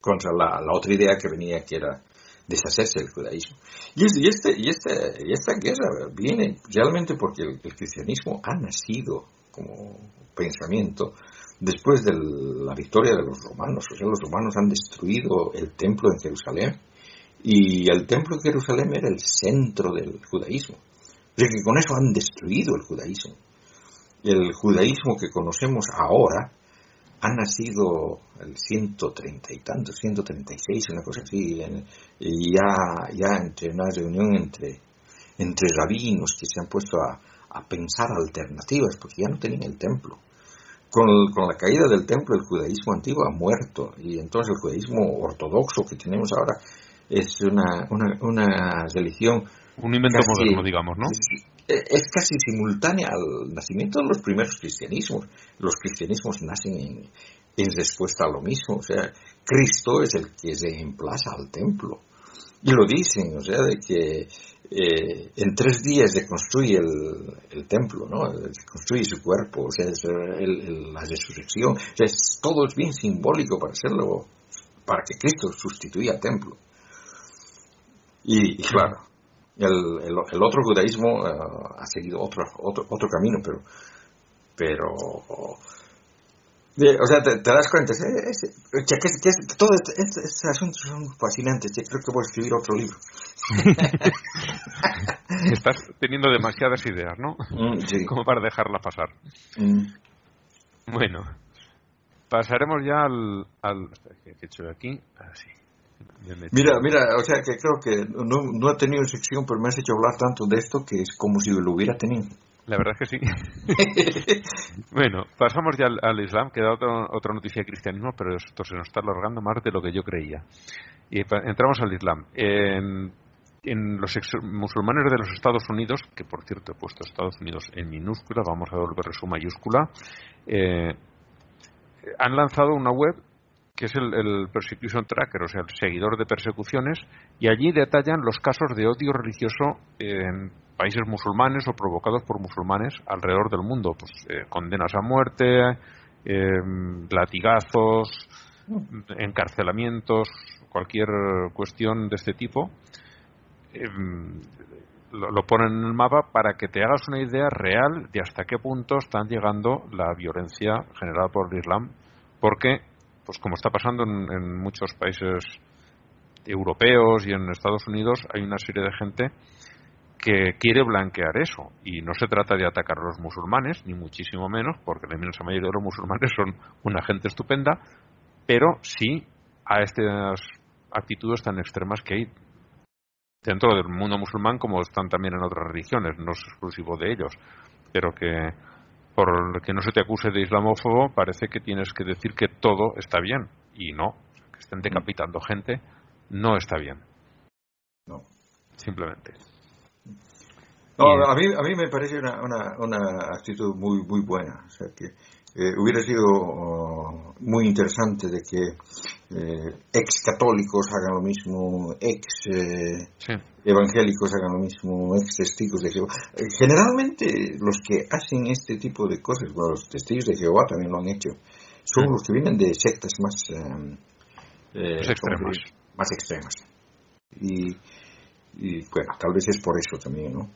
Speaker 5: contra la, la, otra idea que venía, que era deshacerse del judaísmo. Y, es, y, este, y, este, y esta guerra viene realmente porque el, el cristianismo ha nacido como pensamiento después de la victoria de los romanos. O sea, los romanos han destruido el templo en Jerusalén y el templo de Jerusalén era el centro del judaísmo. O sea que con eso han destruido el judaísmo. El judaísmo que conocemos ahora ha nacido el 130 y tanto, 136, una cosa así, y ya, ya entre una reunión entre, entre rabinos que se han puesto a, a pensar alternativas, porque ya no tenían el templo. Con, con, la caída del templo el judaísmo antiguo ha muerto y entonces el judaísmo ortodoxo que tenemos ahora es una, una, una religión.
Speaker 4: Un invento casi, moderno, digamos, ¿no?
Speaker 5: Es, es, casi simultánea al nacimiento de los primeros cristianismos. Los cristianismos nacen en, en respuesta a lo mismo. O sea, Cristo es el que se emplaza al templo. Y lo dicen, o sea, de que eh, en tres días se construye el, el, templo, ¿no? Se construye su cuerpo, o sea, es el, el, la resurrección. O sea, es, todo es bien simbólico para hacerlo, para que Cristo sustituya al templo. Y, y claro, el, el, el, otro judaísmo uh, ha seguido otro, otro, otro camino, pero, pero o sea, te, te das cuenta, es, es, que, que, todo este, este, asuntos son fascinantes, yo creo que voy a escribir otro libro.
Speaker 4: Estás teniendo demasiadas ideas, ¿no?
Speaker 5: Mm, sí.
Speaker 4: Como para dejarla pasar.
Speaker 5: Mm.
Speaker 4: Bueno, pasaremos ya al... al ¿Qué he hecho aquí? Así.
Speaker 5: Mira, mira, o sea que creo que no, no he tenido sección, pero me has hecho hablar tanto de esto que es como si lo hubiera tenido.
Speaker 4: La verdad es que sí. bueno, pasamos ya al, al Islam, que da otra, otra noticia de cristianismo, pero esto se nos está alargando más de lo que yo creía. Y entramos al Islam. En, en los ex musulmanes de los Estados Unidos, que por cierto he puesto Estados Unidos en minúscula, vamos a volver su mayúscula, eh, han lanzado una web que es el, el, Persecution Tracker, o sea, el seguidor de persecuciones, y allí detallan los casos de odio religioso en países musulmanes o provocados por musulmanes alrededor del mundo, pues eh, condenas a muerte, eh, latigazos, encarcelamientos, cualquier cuestión de este tipo, eh, lo, lo, ponen en el mapa para que te hagas una idea real de hasta qué punto están llegando la violencia generada por el Islam, porque, pues como está pasando en, en muchos países europeos y en Estados Unidos, hay una serie de gente que quiere blanquear eso. Y no se trata de atacar a los musulmanes, ni muchísimo menos, porque la inmensa mayoría de los musulmanes son una gente estupenda, pero sí a estas actitudes tan extremas que hay dentro del mundo musulmán como están también en otras religiones, no es exclusivo de ellos, pero que por que no se te acuse de islamófobo, parece que tienes que decir que todo está bien. Y no, que estén decapitando gente no está bien.
Speaker 5: No.
Speaker 4: Simplemente.
Speaker 5: No, a mí, a mí me parece una, una, una actitud muy, muy buena. O sea, que eh, hubiera sido oh, muy interesante de que eh, ex católicos hagan lo mismo, ex eh,
Speaker 4: Sí.
Speaker 5: evangélicos hagan lo mismo, ex testigos de Jehová. Eh, generalmente los que hacen este tipo de cosas, bueno, los testigos de Jehová también lo han hecho, son los que vienen de sectas más,
Speaker 4: Más extremas.
Speaker 5: Más extremas. Y, y bueno, tal vez es por eso también, ¿no?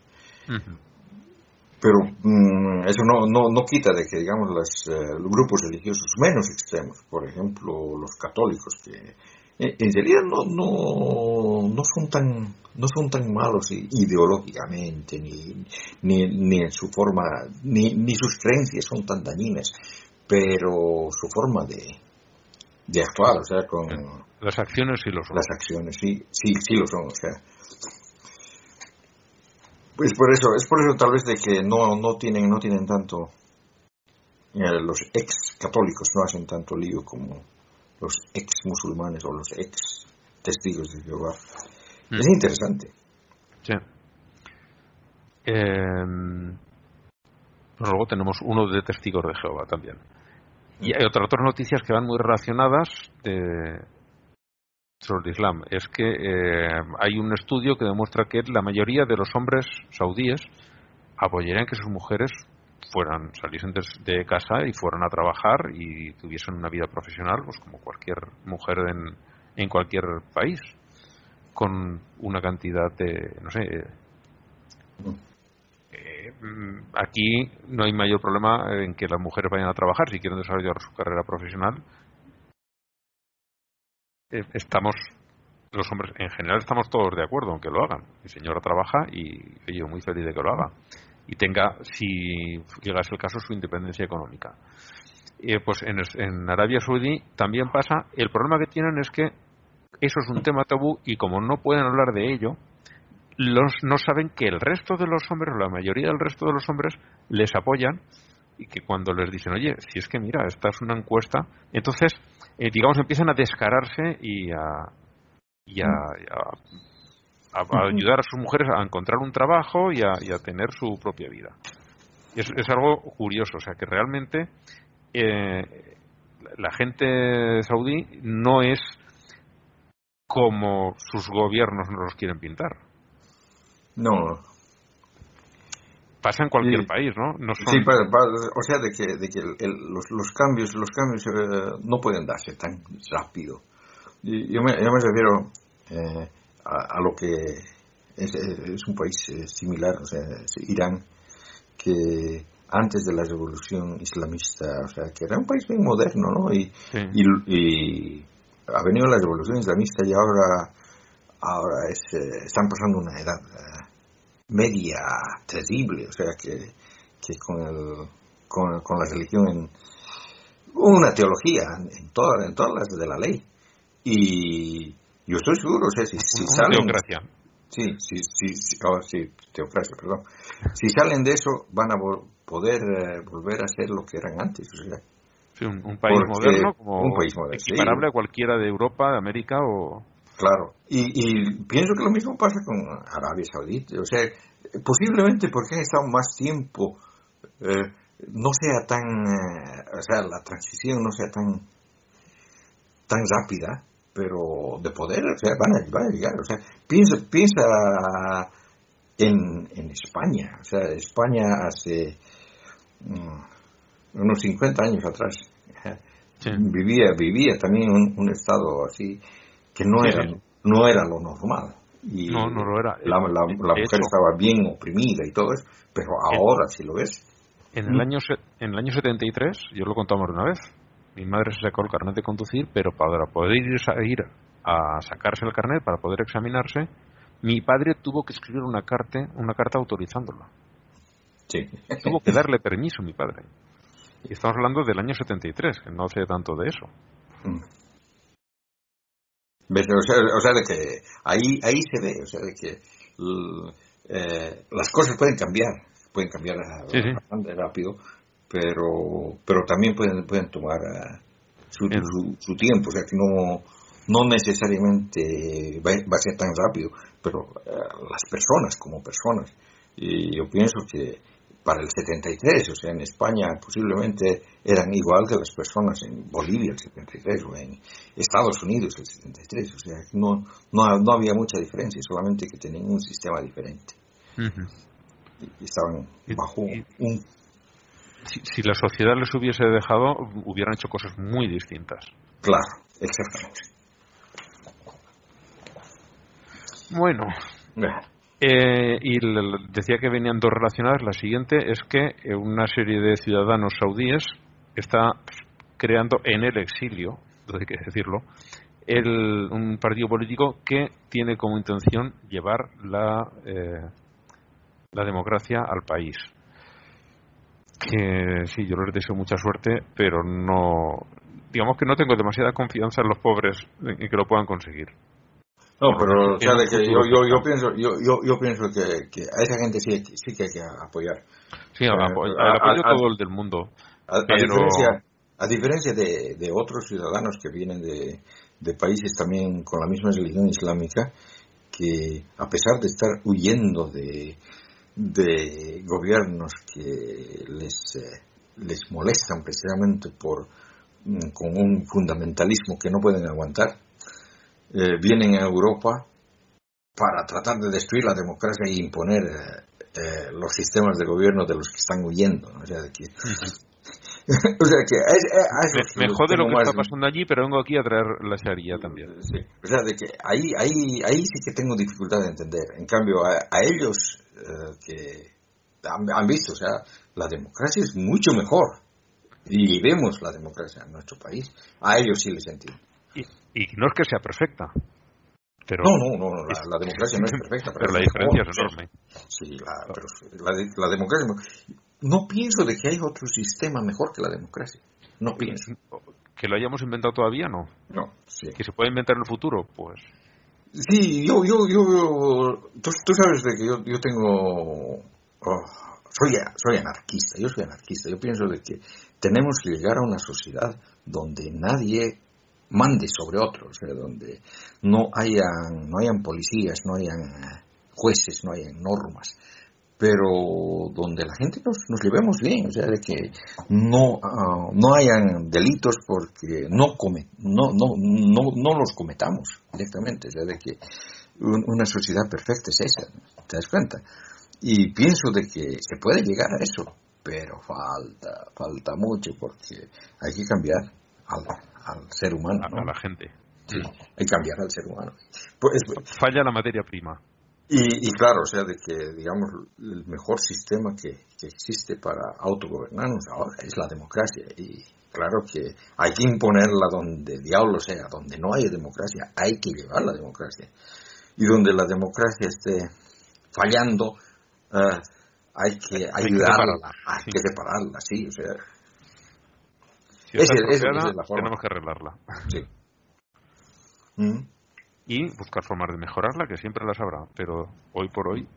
Speaker 5: Pero mm, eso no, no, no quita de que, digamos, las, eh, los grupos religiosos menos extremos, por ejemplo, los católicos, que eh, en realidad no, no, no, son, tan, no son tan malos ideológicamente, ni, ni, ni en su forma, ni, ni sus creencias son tan dañinas, pero su forma de, de actuar, o sea, con
Speaker 4: Las acciones sí lo son.
Speaker 5: las acciones, sí, sí, sí lo son, o sea. Pues por eso, es por eso tal vez de que no, no tienen, no tienen tanto, eh, los ex católicos no hacen tanto lío como los ex musulmanes o los ex testigos de Jehová.
Speaker 4: Mm.
Speaker 5: Es interesante.
Speaker 4: Sí. Eh, pues luego tenemos uno de testigos de Jehová también. Y hay otras, otras noticias que van muy relacionadas de, sobre el Islam. Es que eh, hay un estudio que demuestra que la mayoría de los hombres saudíes apoyarían que sus mujeres fueran saliesen de casa y fueran a trabajar y tuviesen una vida profesional pues como cualquier mujer en, cualquier país con una cantidad de no sé eh, mm, aquí no hay mayor problema en que las mujeres vayan a trabajar si quieren desarrollar su carrera profesional eh, estamos los hombres en general estamos todos de acuerdo en que lo hagan. Mi señora trabaja y yo muy feliz de que lo haga. Y tenga si llegase el caso su independencia económica. Eh, pues en, en Arabia Saudí también pasa. El problema que tienen es que eso es un tema tabú y como no pueden hablar de ello los no saben que el resto de los hombres o la mayoría del resto de los hombres les apoyan y que cuando les dicen oye si es que mira esta es una encuesta entonces eh, digamos empiezan a descararse y a y a, a ayudar a sus mujeres a encontrar un trabajo y a, y a tener su propia vida. Es, es algo curioso o sea que realmente eh, la gente saudí no es como sus gobiernos nos los quieren pintar.
Speaker 5: No,
Speaker 4: pasa en cualquier
Speaker 5: Sí.
Speaker 4: país no no son
Speaker 5: sí, pa- pa- o sea, de que, de que el- el- los, los cambios, los cambios eh, no pueden darse tan rápido. Y yo, me, yo me refiero eh, a, a lo que es, es un país eh, similar, o sea, es Irán, que antes de la revolución islamista, o sea, que era un país muy moderno, ¿no? Y,
Speaker 4: Sí.
Speaker 5: y, y ha venido la revolución islamista y ahora, ahora es, eh, están pasando una edad eh, media terrible, o sea, que, que con, el, con, con la religión en una teología en, toda, en todas las de la ley. Y yo estoy seguro, o sea, si, salen...
Speaker 4: teocracia
Speaker 5: Sí, sí, sí, sí, oh, sí, teocracia, perdón. Si salen de eso, van a vol- poder eh, volver a ser lo que eran antes. O sea,
Speaker 4: Sí, un, un país
Speaker 5: Porque
Speaker 4: moderno como
Speaker 5: un país moderno, sí.
Speaker 4: equiparable a cualquiera de Europa de América o
Speaker 5: claro. Y, y pienso que lo mismo pasa con Arabia Saudita. O sea, posiblemente porque han estado más tiempo, eh, no sea tan, eh, o sea, la transición no sea tan, tan rápida, pero de poder, o sea, van a, van a llegar. O sea, piensa, piensa en, en España. O sea, España hace mm, unos 50 años atrás
Speaker 4: Sí.
Speaker 5: vivía vivía también un, un estado así que no
Speaker 4: Sí,
Speaker 5: era
Speaker 4: sí.
Speaker 5: no era lo normal y
Speaker 4: No, no lo era.
Speaker 5: la, la-
Speaker 4: De
Speaker 5: la mujer
Speaker 4: hecho-
Speaker 5: estaba bien oprimida y todo eso pero ahora si lo ves
Speaker 4: En el año en el año 73, yo lo contamos una vez, mi madre se sacó el carnet de conducir, pero para poder ir a, ir a sacarse el carnet, para poder examinarse, mi padre tuvo que escribir una carta, una carta autorizándolo.
Speaker 5: sí
Speaker 4: Tuvo que darle permiso mi padre. Y estamos hablando del año 73, que no hace tanto de eso.
Speaker 5: Mm. O, sea, o sea, de que ahí ahí se ve o sea de que eh, las cosas pueden cambiar pueden cambiar a-
Speaker 4: Sí, sí.
Speaker 5: bastante rápido pero pero también pueden pueden tomar uh, su, su, su, tiempo, o sea que no no necesariamente va, va a ser tan rápido, pero uh, las personas como personas, y yo pienso que para el 73, o sea, en España posiblemente eran igual que las personas en Bolivia el 73 o en Estados Unidos el 73, o sea, no, no, no había mucha diferencia, solamente que tenían un sistema diferente. Uh -huh. y, estaban bajo un...
Speaker 4: Si, si, la sociedad les hubiese dejado, hubieran hecho cosas muy distintas.
Speaker 5: Claro, exactamente.
Speaker 4: Bueno. Eh, y decía que venían dos relacionadas. La siguiente es que una serie de ciudadanos saudíes está creando en el exilio, hay que decirlo, el, un partido político que tiene como intención llevar la, eh, la democracia al país. Que sí, yo les deseo mucha suerte, pero no. Digamos que no tengo demasiada confianza en los pobres en que lo puedan conseguir.
Speaker 5: No, pero sabe que yo, yo, yo pienso, yo, yo, yo pienso que, que, a esa gente sí, sí que hay que apoyar.
Speaker 4: Sí, al apoyo, al apoyo todo el del mundo.
Speaker 5: A, a diferencia, a diferencia de, de, otros ciudadanos que vienen de, de, países también con la misma religión islámica, que a pesar de estar huyendo de, de gobiernos que les, eh, les molestan precisamente por con un fundamentalismo que no pueden aguantar, eh, vienen a Europa para tratar de destruir la democracia y imponer eh, eh, los sistemas de gobierno de los que están huyendo. ¿no? O sea, de que, o sea que es, es,
Speaker 4: me, me jode lo que más... está pasando allí, pero vengo aquí a traer la sharia también.
Speaker 5: Sí. O sea, de que ahí, ahí, ahí sí que tengo dificultad de entender. En cambio, a, a ellos eh, que han, han, visto, o sea, la democracia es mucho mejor. Y vemos la democracia en nuestro país. A ellos sí les entiendo.
Speaker 4: Y, y no es que sea perfecta. Pero
Speaker 5: no, no, no, no la, la, democracia no es perfecta.
Speaker 4: Pero, pero la diferencia es enorme.
Speaker 5: Sí, la, pero la, la, democracia. No pienso de que hay otro sistema mejor que la democracia. No pienso.
Speaker 4: ¿Que lo hayamos inventado todavía? No.
Speaker 5: No, sí.
Speaker 4: ¿Que se puede inventar en el futuro? Pues.
Speaker 5: Sí, yo, yo, yo. Tú, tú sabes de que yo, yo tengo. Oh, soy, soy anarquista, yo soy anarquista. Yo pienso de que tenemos que llegar a una sociedad donde nadie mande sobre otros, sea, donde no hayan, no hayan policías, no hayan jueces, no hayan normas, pero donde la gente nos, nos llevemos bien, o sea, de que no, uh, no hayan delitos porque no, come, no, no, no, no los cometamos directamente, o sea, de que un, una sociedad perfecta es esa, ¿te das cuenta? Y pienso de que se puede llegar a eso, pero falta, falta mucho porque hay que cambiar al, al ser humano.
Speaker 4: A,
Speaker 5: ¿no?
Speaker 4: a la gente.
Speaker 5: Sí, hay que cambiar al ser humano. Pues,
Speaker 4: Falla la materia prima.
Speaker 5: Y, y, claro, o sea, de que, digamos, el mejor sistema que, que existe para autogobernarnos ahora es la democracia. Y claro que hay que imponerla donde diablo sea, donde no haya democracia, hay que llevar la democracia. Y donde la democracia esté fallando, uh, hay que ayudarla, hay que separarla, sí, o sea.
Speaker 4: Si esa, es, esa es la forma. Tenemos que arreglarla.
Speaker 5: Sí. ¿Mm?
Speaker 4: Y buscar formas de mejorarla, que siempre las habrá, pero hoy por hoy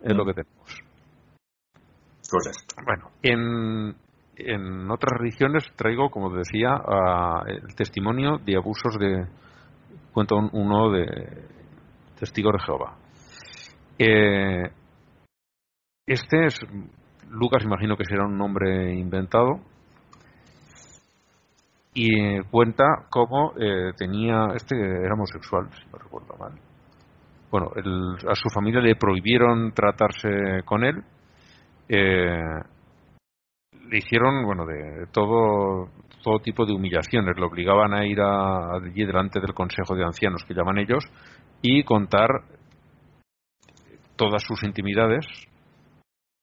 Speaker 4: es lo que tenemos.
Speaker 5: Correcto.
Speaker 4: Bueno, en, en otras religiones traigo, como decía, uh, el testimonio de abusos de. Cuenta un, uno de testigos de Jehová. Eh, este es. Lucas, imagino que será un nombre inventado. Y cuenta cómo eh, tenía. Este era homosexual, si no recuerdo mal. Bueno, el, a su familia le prohibieron tratarse con él. Eh, le hicieron, bueno, de todo, todo tipo de humillaciones. Le obligaban a ir allí delante del Consejo de Ancianos, que llaman ellos, y contar todas sus intimidades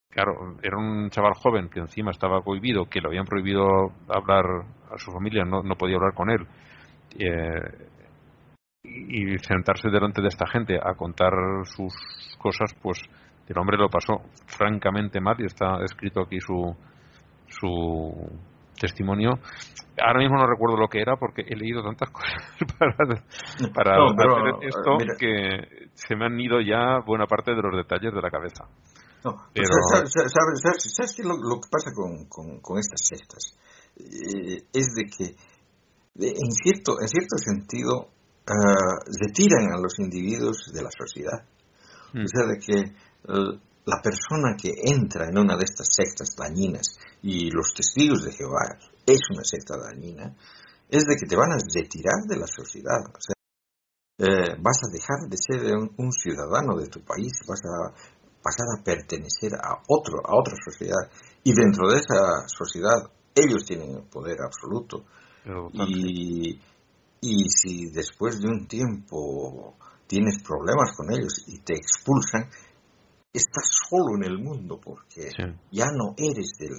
Speaker 4: claro, era un chaval joven que encima estaba prohibido, que le habían prohibido hablar a su familia, no, no podía hablar con él. Eh, y sentarse delante de esta gente a contar sus cosas, pues el hombre lo pasó francamente mal y está escrito aquí su, su testimonio ahora mismo no recuerdo lo que era porque he leído tantas cosas para, para
Speaker 5: No, pero,
Speaker 4: hacer esto
Speaker 5: mira.
Speaker 4: que se me han ido ya buena parte de los detalles de la cabeza.
Speaker 5: No,
Speaker 4: Pero-
Speaker 5: ¿sabes, sabes, sabes- sabes- sabes qué lo, lo que pasa con, con- con estas sectas? Eh, es de que, en, cierto, en cierto sentido, ah, retiran a los individuos de la sociedad.
Speaker 4: Mm.
Speaker 5: O sea, de que eh, la persona que entra en una de estas sectas dañinas, y los testigos de Jehová es una secta dañina, es de que te van a retirar de la sociedad. O sea, eh, vas a dejar de ser un, un ciudadano de tu país, vas a pasar a pertenecer a otro, a otra sociedad, y dentro de esa sociedad ellos tienen el poder absoluto. Y, y si después de un tiempo tienes problemas con ellos y te expulsan, estás solo en el mundo porque
Speaker 4: Sí.
Speaker 5: ya no eres del,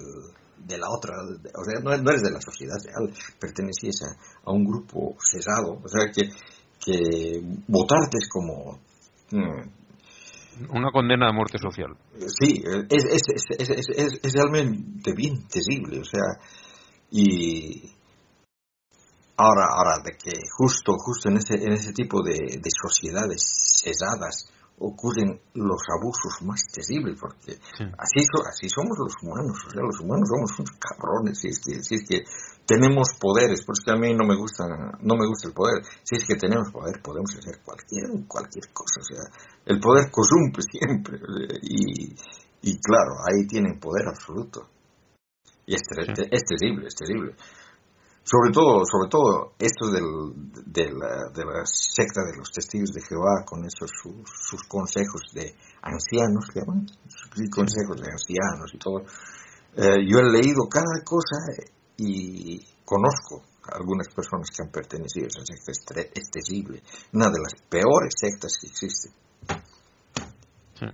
Speaker 5: de la otra, o sea, no, eres de la sociedad real, perteneces a, a un grupo cesado, o sea que, que votarte es como... mm,
Speaker 4: Una condena de muerte social.
Speaker 5: Sí, es, es, es, es, realmente bien terrible, o sea, y ahora, ahora de que justo, justo en ese, en ese tipo de, de sociedades cesadas ocurren los abusos más terribles, porque
Speaker 4: Sí.
Speaker 5: así, so- así somos los humanos, o sea, los humanos somos unos cabrones, si es que, si es que tenemos poderes, porque a mí no me gusta, no me gusta el poder, si es que tenemos poder podemos hacer cualquier, cualquier cosa, o sea, el poder corrompe siempre, y, y claro, ahí tienen poder absoluto, y es, ter-
Speaker 4: Sí.
Speaker 5: es terrible, es terrible. Sobre todo, sobre todo esto del, de, la, de la secta de los testigos de Jehová con esos sus, sus consejos de ancianos, que llaman, sus consejos de ancianos y todo. Eh, yo he leído cada cosa y conozco a algunas personas que han pertenecido a esa secta. Es, tre- es terrible, una de las peores sectas que existen.
Speaker 4: Sí.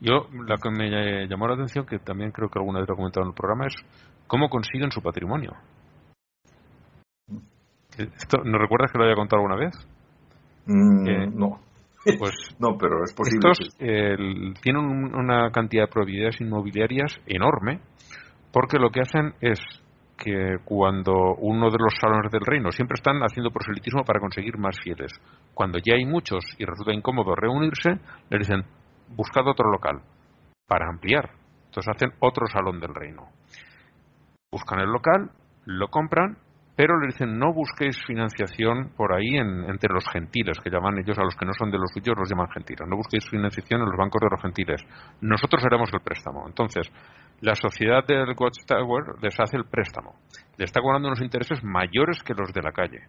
Speaker 4: Yo, la que me llamó la atención, que también creo que alguna vez lo he comentado en el programa, es cómo consiguen su patrimonio. Esto, ¿No recuerdas que lo haya contado alguna vez?
Speaker 5: Mm,
Speaker 4: Eh,
Speaker 5: no,
Speaker 4: Pues
Speaker 5: no, pero es posible.
Speaker 4: estos tienen un- una cantidad de propiedades inmobiliarias enorme, porque lo que hacen es que cuando uno de los salones del reino siempre están haciendo proselitismo para conseguir más fieles. Cuando ya hay muchos y resulta incómodo reunirse, le dicen, buscad otro local para ampliar. Entonces hacen otro salón del reino. Buscan el local, lo compran, pero le dicen, no busquéis financiación por ahí en- entre los gentiles, que llaman ellos a los que no son de los suyos, los llaman gentiles. No busquéis financiación en los bancos de los gentiles. Nosotros haremos el préstamo. Entonces, la sociedad del Watchtower les hace el préstamo. Le está cobrando unos intereses mayores que los de la calle.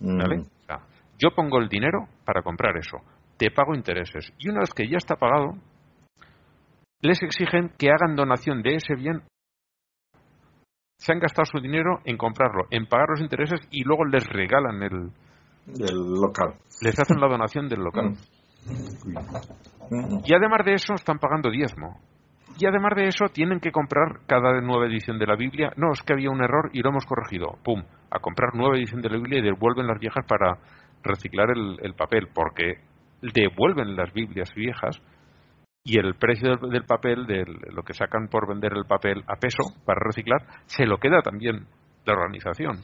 Speaker 5: Mm.
Speaker 4: O sea, yo pongo el dinero para comprar eso, te pago intereses y una vez que ya está pagado, les exigen que hagan donación de ese bien. Se han gastado su dinero en comprarlo, en pagar los intereses y luego les regalan el,
Speaker 5: del local.
Speaker 4: les hacen la donación del local.
Speaker 5: Mm,
Speaker 4: Y además de eso están pagando diezmo. Y además de eso tienen que comprar cada nueva edición de la Biblia. No, es que había un error y lo hemos corregido. ¡Pum! A comprar nueva edición de la Biblia y devuelven las viejas para reciclar el, el papel, porque devuelven las Biblias viejas y el precio del, del papel, de lo que sacan por vender el papel a peso para reciclar, se lo queda también la organización.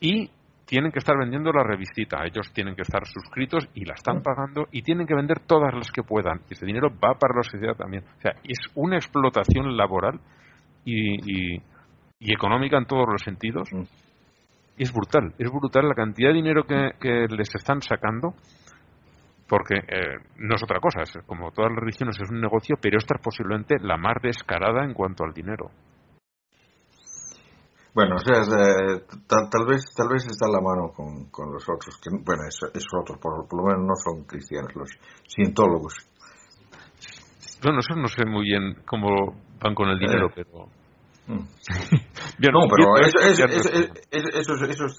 Speaker 4: Y tienen que estar vendiendo la revistita, ellos tienen que estar suscritos y la están pagando y tienen que vender todas las que puedan. Y ese dinero va para la sociedad también. O sea, es una explotación laboral y, y- y económica en todos los sentidos.
Speaker 5: Mm.
Speaker 4: Y es brutal, es brutal la cantidad de dinero que, que les están sacando. Porque eh, no es otra cosa, es como todas las religiones es un negocio, pero esta es posiblemente la más descarada en cuanto al dinero.
Speaker 5: Bueno, o sea, es, eh, tal, tal vez tal vez está la mano con, con los otros, que bueno, es- esos otros por, por lo menos no son cristianos, los cientólogos.
Speaker 4: Bueno, eso no sé muy bien cómo van con el dinero,
Speaker 5: Eh.
Speaker 4: pero...
Speaker 5: Mm.
Speaker 4: Yo
Speaker 5: No, pero eso, eso- eso- eso- esos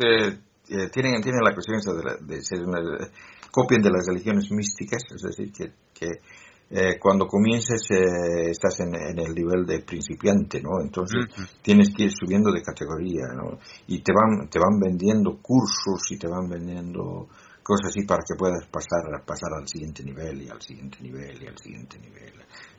Speaker 5: eh, tienen, tienen la cuestión de, la- de ser una, copian de las religiones místicas, es decir, que, que eh, cuando comiences eh, estás en, en el nivel de principiante, ¿no? Entonces tienes que ir subiendo de categoría, ¿no? Y te van, te van vendiendo cursos y te van vendiendo cosas así para que puedas pasar, pasar al siguiente nivel y al siguiente nivel y al siguiente nivel.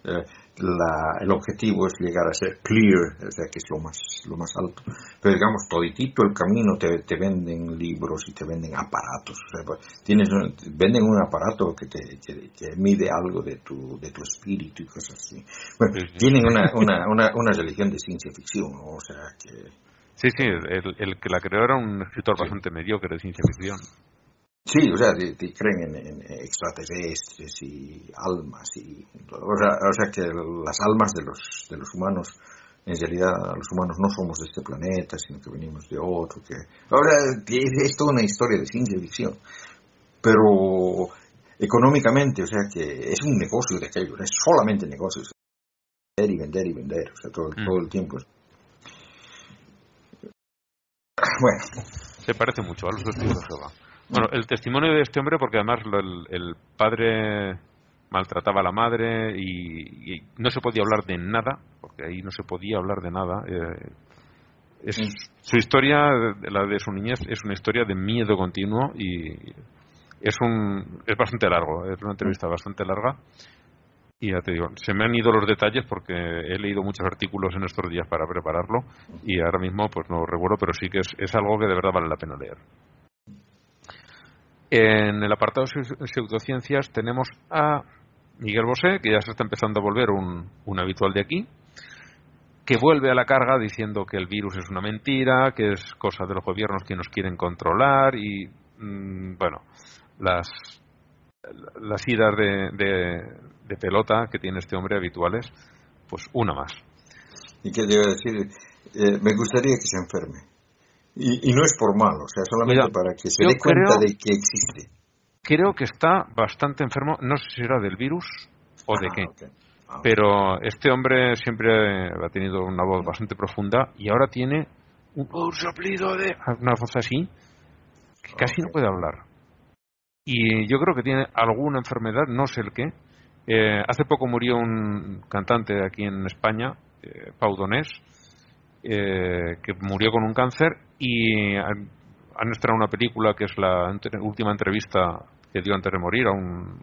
Speaker 5: Eh, la, el objetivo es llegar a ser clear, o sea, que es lo más, lo más alto. Pero digamos, toditito el camino te, te venden libros y te venden aparatos. O sea, pues, tienes, venden un aparato que, te, que, mide algo de tu, de tu espíritu y cosas así. Bueno, tienen una, una, una, una religión de ciencia ficción, o sea, que...
Speaker 4: Sí, sí, el, el que la creó era un escritor bastante mediocre de ciencia ficción.
Speaker 5: Sí, o sea, creen en, extraterrestres y almas y o sea, o sea, que las almas de los de los humanos en realidad los humanos no somos de este planeta, sino que venimos de otro, que ahora es toda una historia de ciencia ficción, pero económicamente, o sea que es un negocio de aquello, es solamente negocio, vender y vender y vender, o sea, todo, mm. todo el tiempo.
Speaker 4: Bueno. Se parece mucho a los testigos de Jehová. Bueno, el testimonio de este hombre, porque además el, padre maltrataba a la madre y, no se podía hablar de nada, porque ahí no se podía hablar de nada. Eh, es, su historia, la de su niñez, es una historia de miedo continuo y es un es bastante largo, es una entrevista bastante larga. Y ya te digo, se me han ido los detalles porque he leído muchos artículos en estos días para prepararlo y ahora mismo pues no recuerdo, pero sí que es, es algo que de verdad vale la pena leer. En el apartado de pseudociencias tenemos a Miguel Bosé, que ya se está empezando a volver un, habitual de aquí, que vuelve a la carga diciendo que el virus es una mentira, que es cosa de los gobiernos que nos quieren controlar y, mm, bueno, las, las idas de, de, pelota que tiene este hombre habituales, pues una más.
Speaker 5: ¿Y qué debo decir? Eh, me gustaría que se enferme. Y, no es por mal, o sea, solamente para que se dé cuenta de que existe.
Speaker 4: Creo que está bastante enfermo, no sé si era del virus o de qué. Ah, Pero este hombre siempre ha tenido una voz bastante profunda y ahora tiene un, soplido de. una voz así que casi no puede hablar. Y yo creo que tiene alguna enfermedad, no sé el qué. Eh, hace poco murió un cantante aquí en España, eh, Pau Donés, eh, que murió con un cáncer y han, estrenado una película que es la última entrevista que dio antes de morir a un,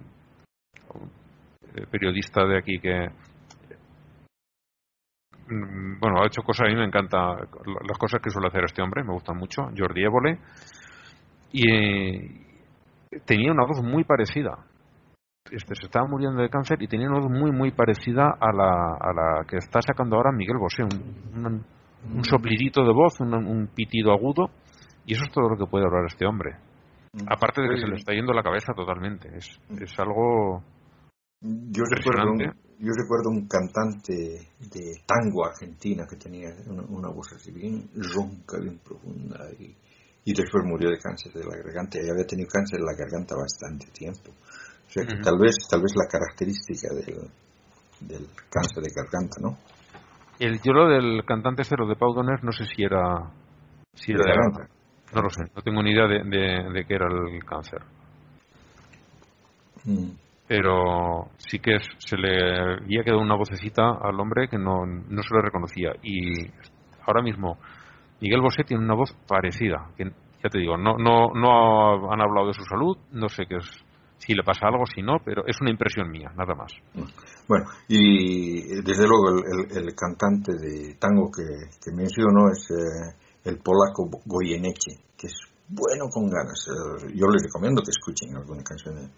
Speaker 4: eh, periodista de aquí que mm, bueno, ha hecho cosas, a mí me encanta las cosas que suele hacer este hombre, me gustan mucho, Jordi Évole, y eh, tenía una voz muy parecida. Este, se estaba muriendo de cáncer y tenía una voz muy, muy parecida a la, a la que está sacando ahora Miguel Bosé, un, un soplidito de voz, un, pitido agudo, y eso es todo lo que puede hablar este hombre. Mm. Aparte de que se le está yendo la cabeza totalmente, es, es algo
Speaker 5: yo recuerdo, un, yo recuerdo un cantante de tango argentina que tenía una, voz así bien ronca, bien profunda, y, y, después murió de cáncer de la garganta, y había tenido cáncer de la garganta bastante tiempo. O sea que tal vez tal vez la característica del, del cáncer de garganta, ¿no?
Speaker 4: El lloro del cantante cero de Pau Donner no sé si era. Si era de No lo sé, no tengo ni idea de, de, qué era el cáncer. Mm. Pero sí que se le había quedado una vocecita al hombre que no, no se le reconocía. Y ahora mismo, Miguel Bosé tiene una voz parecida. Que, ya te digo, no, no, no han hablado de su salud, no sé qué es si le pasa algo, si no, pero es una impresión mía, nada más.
Speaker 5: Bueno, y desde luego el, cantante de tango que, que menciono es eh, el polaco Goyeneche, que es bueno con ganas. Eh, yo les recomiendo que escuchen alguna canción.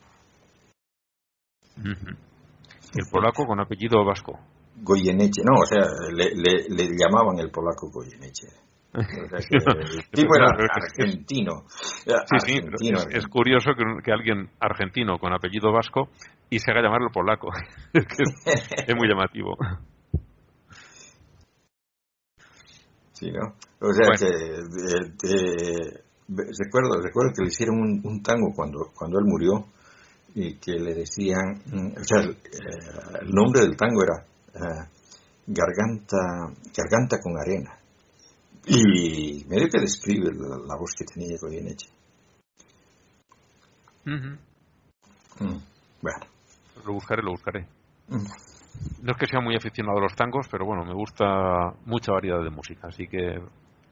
Speaker 4: El polaco con apellido vasco.
Speaker 5: Goyeneche, no, o sea, le, le, le llamaban el polaco Goyeneche. el tipo era argentino.
Speaker 4: sí, sí, es, curioso que, alguien argentino con apellido vasco y se haga llamarlo polaco. es, muy llamativo.
Speaker 5: Sí, ¿no? O sea que recuerdo, recuerdo que le hicieron un, tango cuando, cuando él murió y que le decían, mm, o sea, el, eh, nombre del tango era eh, Garganta, Garganta con arena. Y medio que describe la, voz que tenía Goyeneche.
Speaker 4: Uh bueno. Lo buscaré, lo buscaré. No es que sea muy aficionado a los tangos, pero bueno, me gusta mucha variedad de música, así que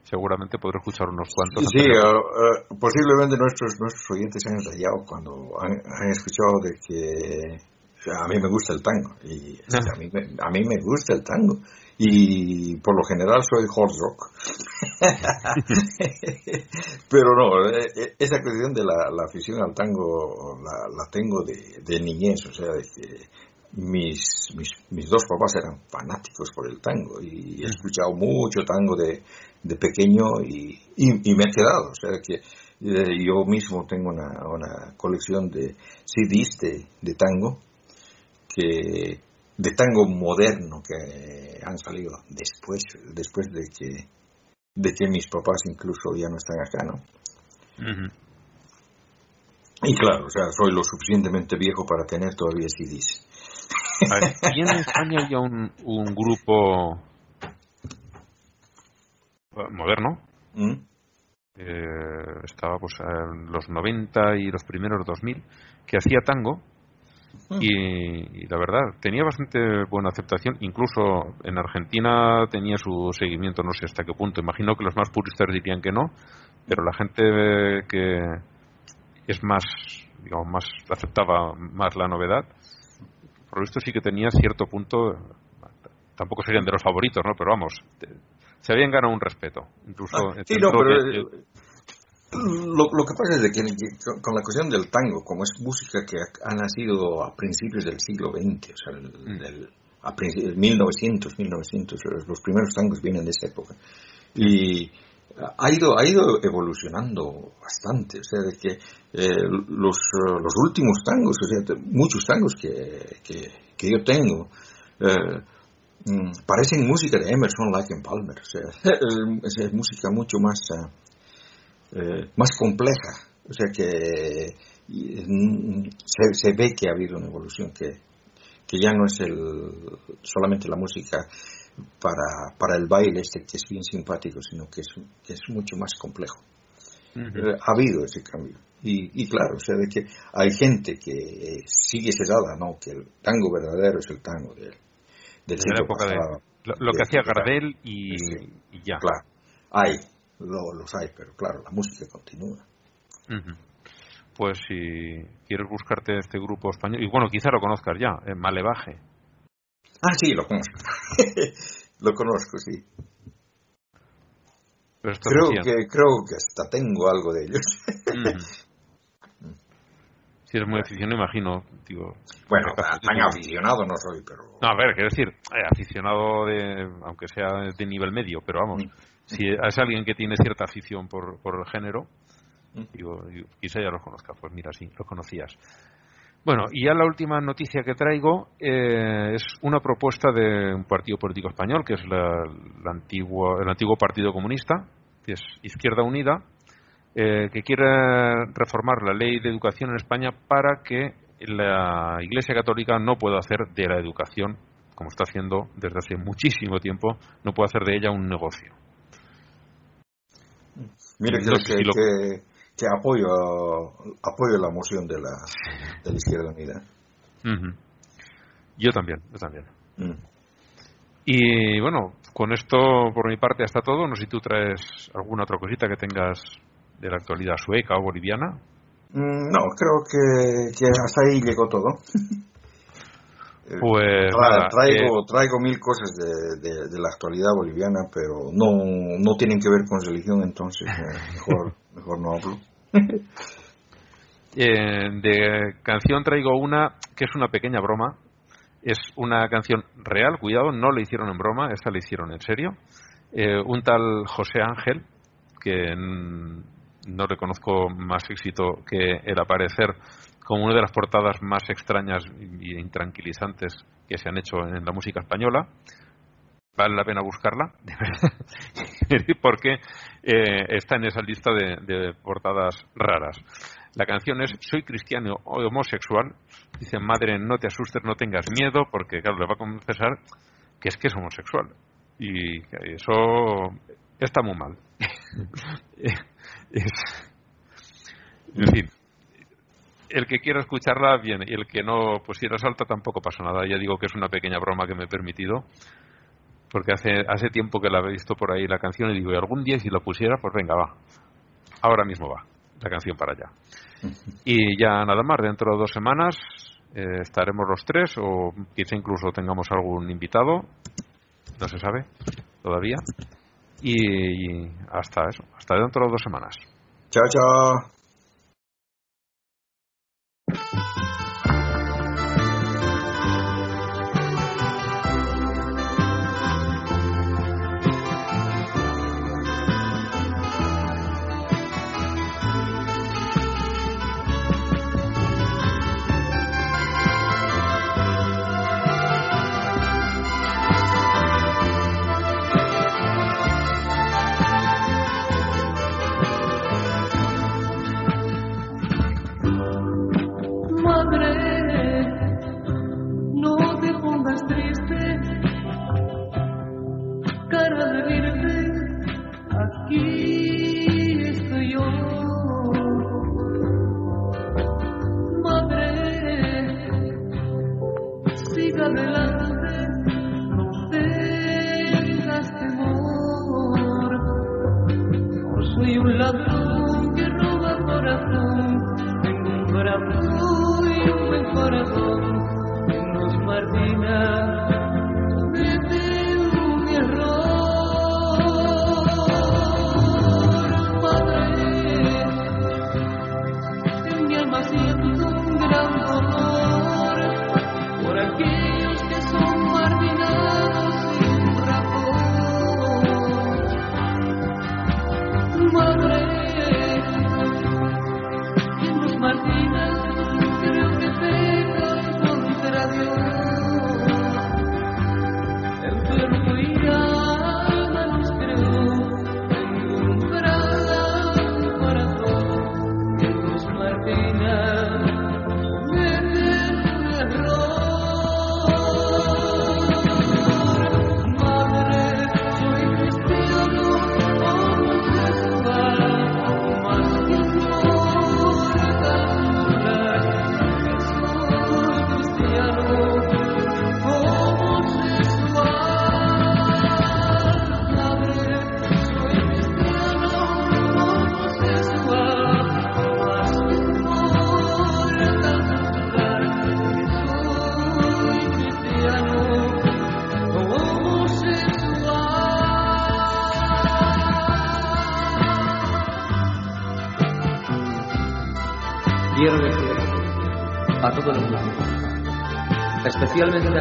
Speaker 4: seguramente podré escuchar unos cuantos.
Speaker 5: Sí, uh, uh, posiblemente nuestros, nuestros oyentes han rayado cuando han, han escuchado de que a mí me gusta el tango y a, mí me, a mí me gusta el tango y por lo general soy hard rock. Pero no, eh, eh, esa cuestión de la, la afición al tango la, la tengo de, de, niñez, o sea, de que mis, mis, mis, dos papás eran fanáticos por el tango y he escuchado mucho tango de, de pequeño y, y, y, me he quedado, o sea, que eh, yo mismo tengo una, una colección de CDs de, de tango que de tango moderno que han salido después después de que de que mis papás incluso ya no están acá no uh -huh. y claro o sea soy lo suficientemente viejo para tener todavía CDs
Speaker 4: aquí en España había un, un grupo moderno
Speaker 5: ¿Mm?
Speaker 4: eh, estaba pues en los 90 y los primeros 2000 que hacía tango y, y, la verdad tenía bastante buena aceptación. Incluso en Argentina tenía su seguimiento no sé hasta qué punto. Imagino que los más puristas dirían que no pero la gente que es más digamos más aceptaba más la novedad por esto sí que tenía cierto punto tampoco serían de los favoritos no pero vamos se habían ganado un respeto incluso
Speaker 5: ah, sí, no, pero, que, lo, lo, que pasa es de que, con la cuestión del tango, como es música que ha, ha nacido a principios del siglo XX, o sea, el, mm. del, a 1900, 1900, los primeros tangos vienen de esa época. Y ha ido, ha ido evolucionando bastante, o sea, de que eh, los, los últimos tangos, o sea, muchos tangos que, que, que yo tengo, eh, parecen música de Emerson, Lake and Palmer, o sea, es, es música mucho más... Uh, eh, más compleja. O sea que se, se, ve que ha habido una evolución, que, que ya no es el, solamente la música para, para el baile este que es bien simpático, sino que es, que es mucho más complejo. Uh -huh. eh, ha habido ese cambio. Y, y, claro, o sea, de que hay gente que sigue cerrada, ¿no? Que el tango verdadero es el tango del, del
Speaker 4: de la época pasado, de, lo, lo de, que hacía Gardel y ya.
Speaker 5: Claro, hay, lo, los hay, pero claro, la música continúa.
Speaker 4: Uh -huh. Pues si quieres buscarte este grupo español, y bueno, quizá lo conozcas ya, en Malevaje.
Speaker 5: Ah, sí, lo conozco. lo conozco, sí. creo que creo que hasta tengo algo de ellos. uh.
Speaker 4: Si eres muy aficionado, imagino, digo.
Speaker 5: Bueno, tan aficionado no soy, pero.
Speaker 4: No, a ver, quiero decir, eh, aficionado de, aunque sea de nivel medio, pero vamos. Mm si es alguien que tiene cierta afición por, por el género, digo, quizá ya los conozca, pues mira, sí, los conocías. Bueno, y ya la última noticia que traigo eh, es una propuesta de un partido político español, que es la, la antigua, el antiguo Partido Comunista, que es Izquierda Unida, eh, que quiere reformar la ley de educación en España para que la Iglesia Católica no pueda hacer de la educación, como está haciendo desde hace muchísimo tiempo, no puede hacer de ella un negocio.
Speaker 5: Mire que, que, lo... que, que, apoyo, apoyo la moción de la, de la Izquierda Unida.
Speaker 4: Uh -huh. Yo también, yo también. -huh. Y bueno, con esto por mi parte está todo. No sé si tú traes alguna otra cosita que tengas de la actualidad sueca o boliviana.
Speaker 5: Mm, no, creo que, que hasta ahí llegó todo.
Speaker 4: Pues
Speaker 5: Tra nada, traigo, eh, traigo mil cosas de, de, de, la actualidad boliviana, pero no, no tienen que ver con religión, entonces eh, mejor, mejor no hablo.
Speaker 4: eh, de canción traigo una que es una pequeña broma. Es una canción real, cuidado, no la hicieron en broma, esta la hicieron en serio. Eh, un tal José Ángel, que no reconozco más éxito que el aparecer como una de las portadas más extrañas e intranquilizantes que se han hecho en la música española. Vale la pena buscarla, porque eh, está en esa lista de, de, portadas raras. La canción es Soy cristiano o homosexual. Dice, madre, no te asustes, no tengas miedo, porque claro, le va a confesar que es que es homosexual. Y eso está muy mal. en fin, el que quiera escucharla, bien, y el que no, pues si resalta tampoco pasa nada. Ya digo que es una pequeña broma que me he permitido, porque hace, hace tiempo que la he visto por ahí la canción y digo, y algún día si la pusiera, pues venga, va. Ahora mismo va la canción para allá. Y ya nada más, dentro de dos semanas eh, estaremos los tres o quizá incluso tengamos algún invitado, no se sabe todavía. Y, y hasta eso, hasta dentro de dos semanas.
Speaker 6: Chao, chao.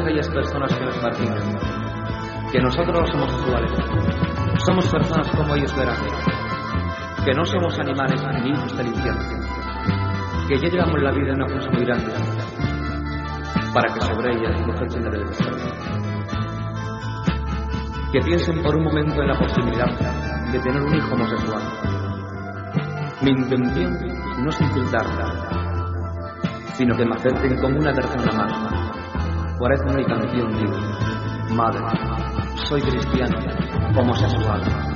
Speaker 7: Aquellas personas que nos marginan, que nosotros los homosexuales somos personas como ellos verán, que no somos animales ni hijos del infierno, que ya llevamos la vida en una cruz muy grande para que sobre ella nos echen el desastre. Que piensen por un momento en la posibilidad de tener un hijo homosexual. Mi intención no es insultarla, sino que me acepten como una persona más. En mi canción digo, Madre, soy cristiano, homosexual.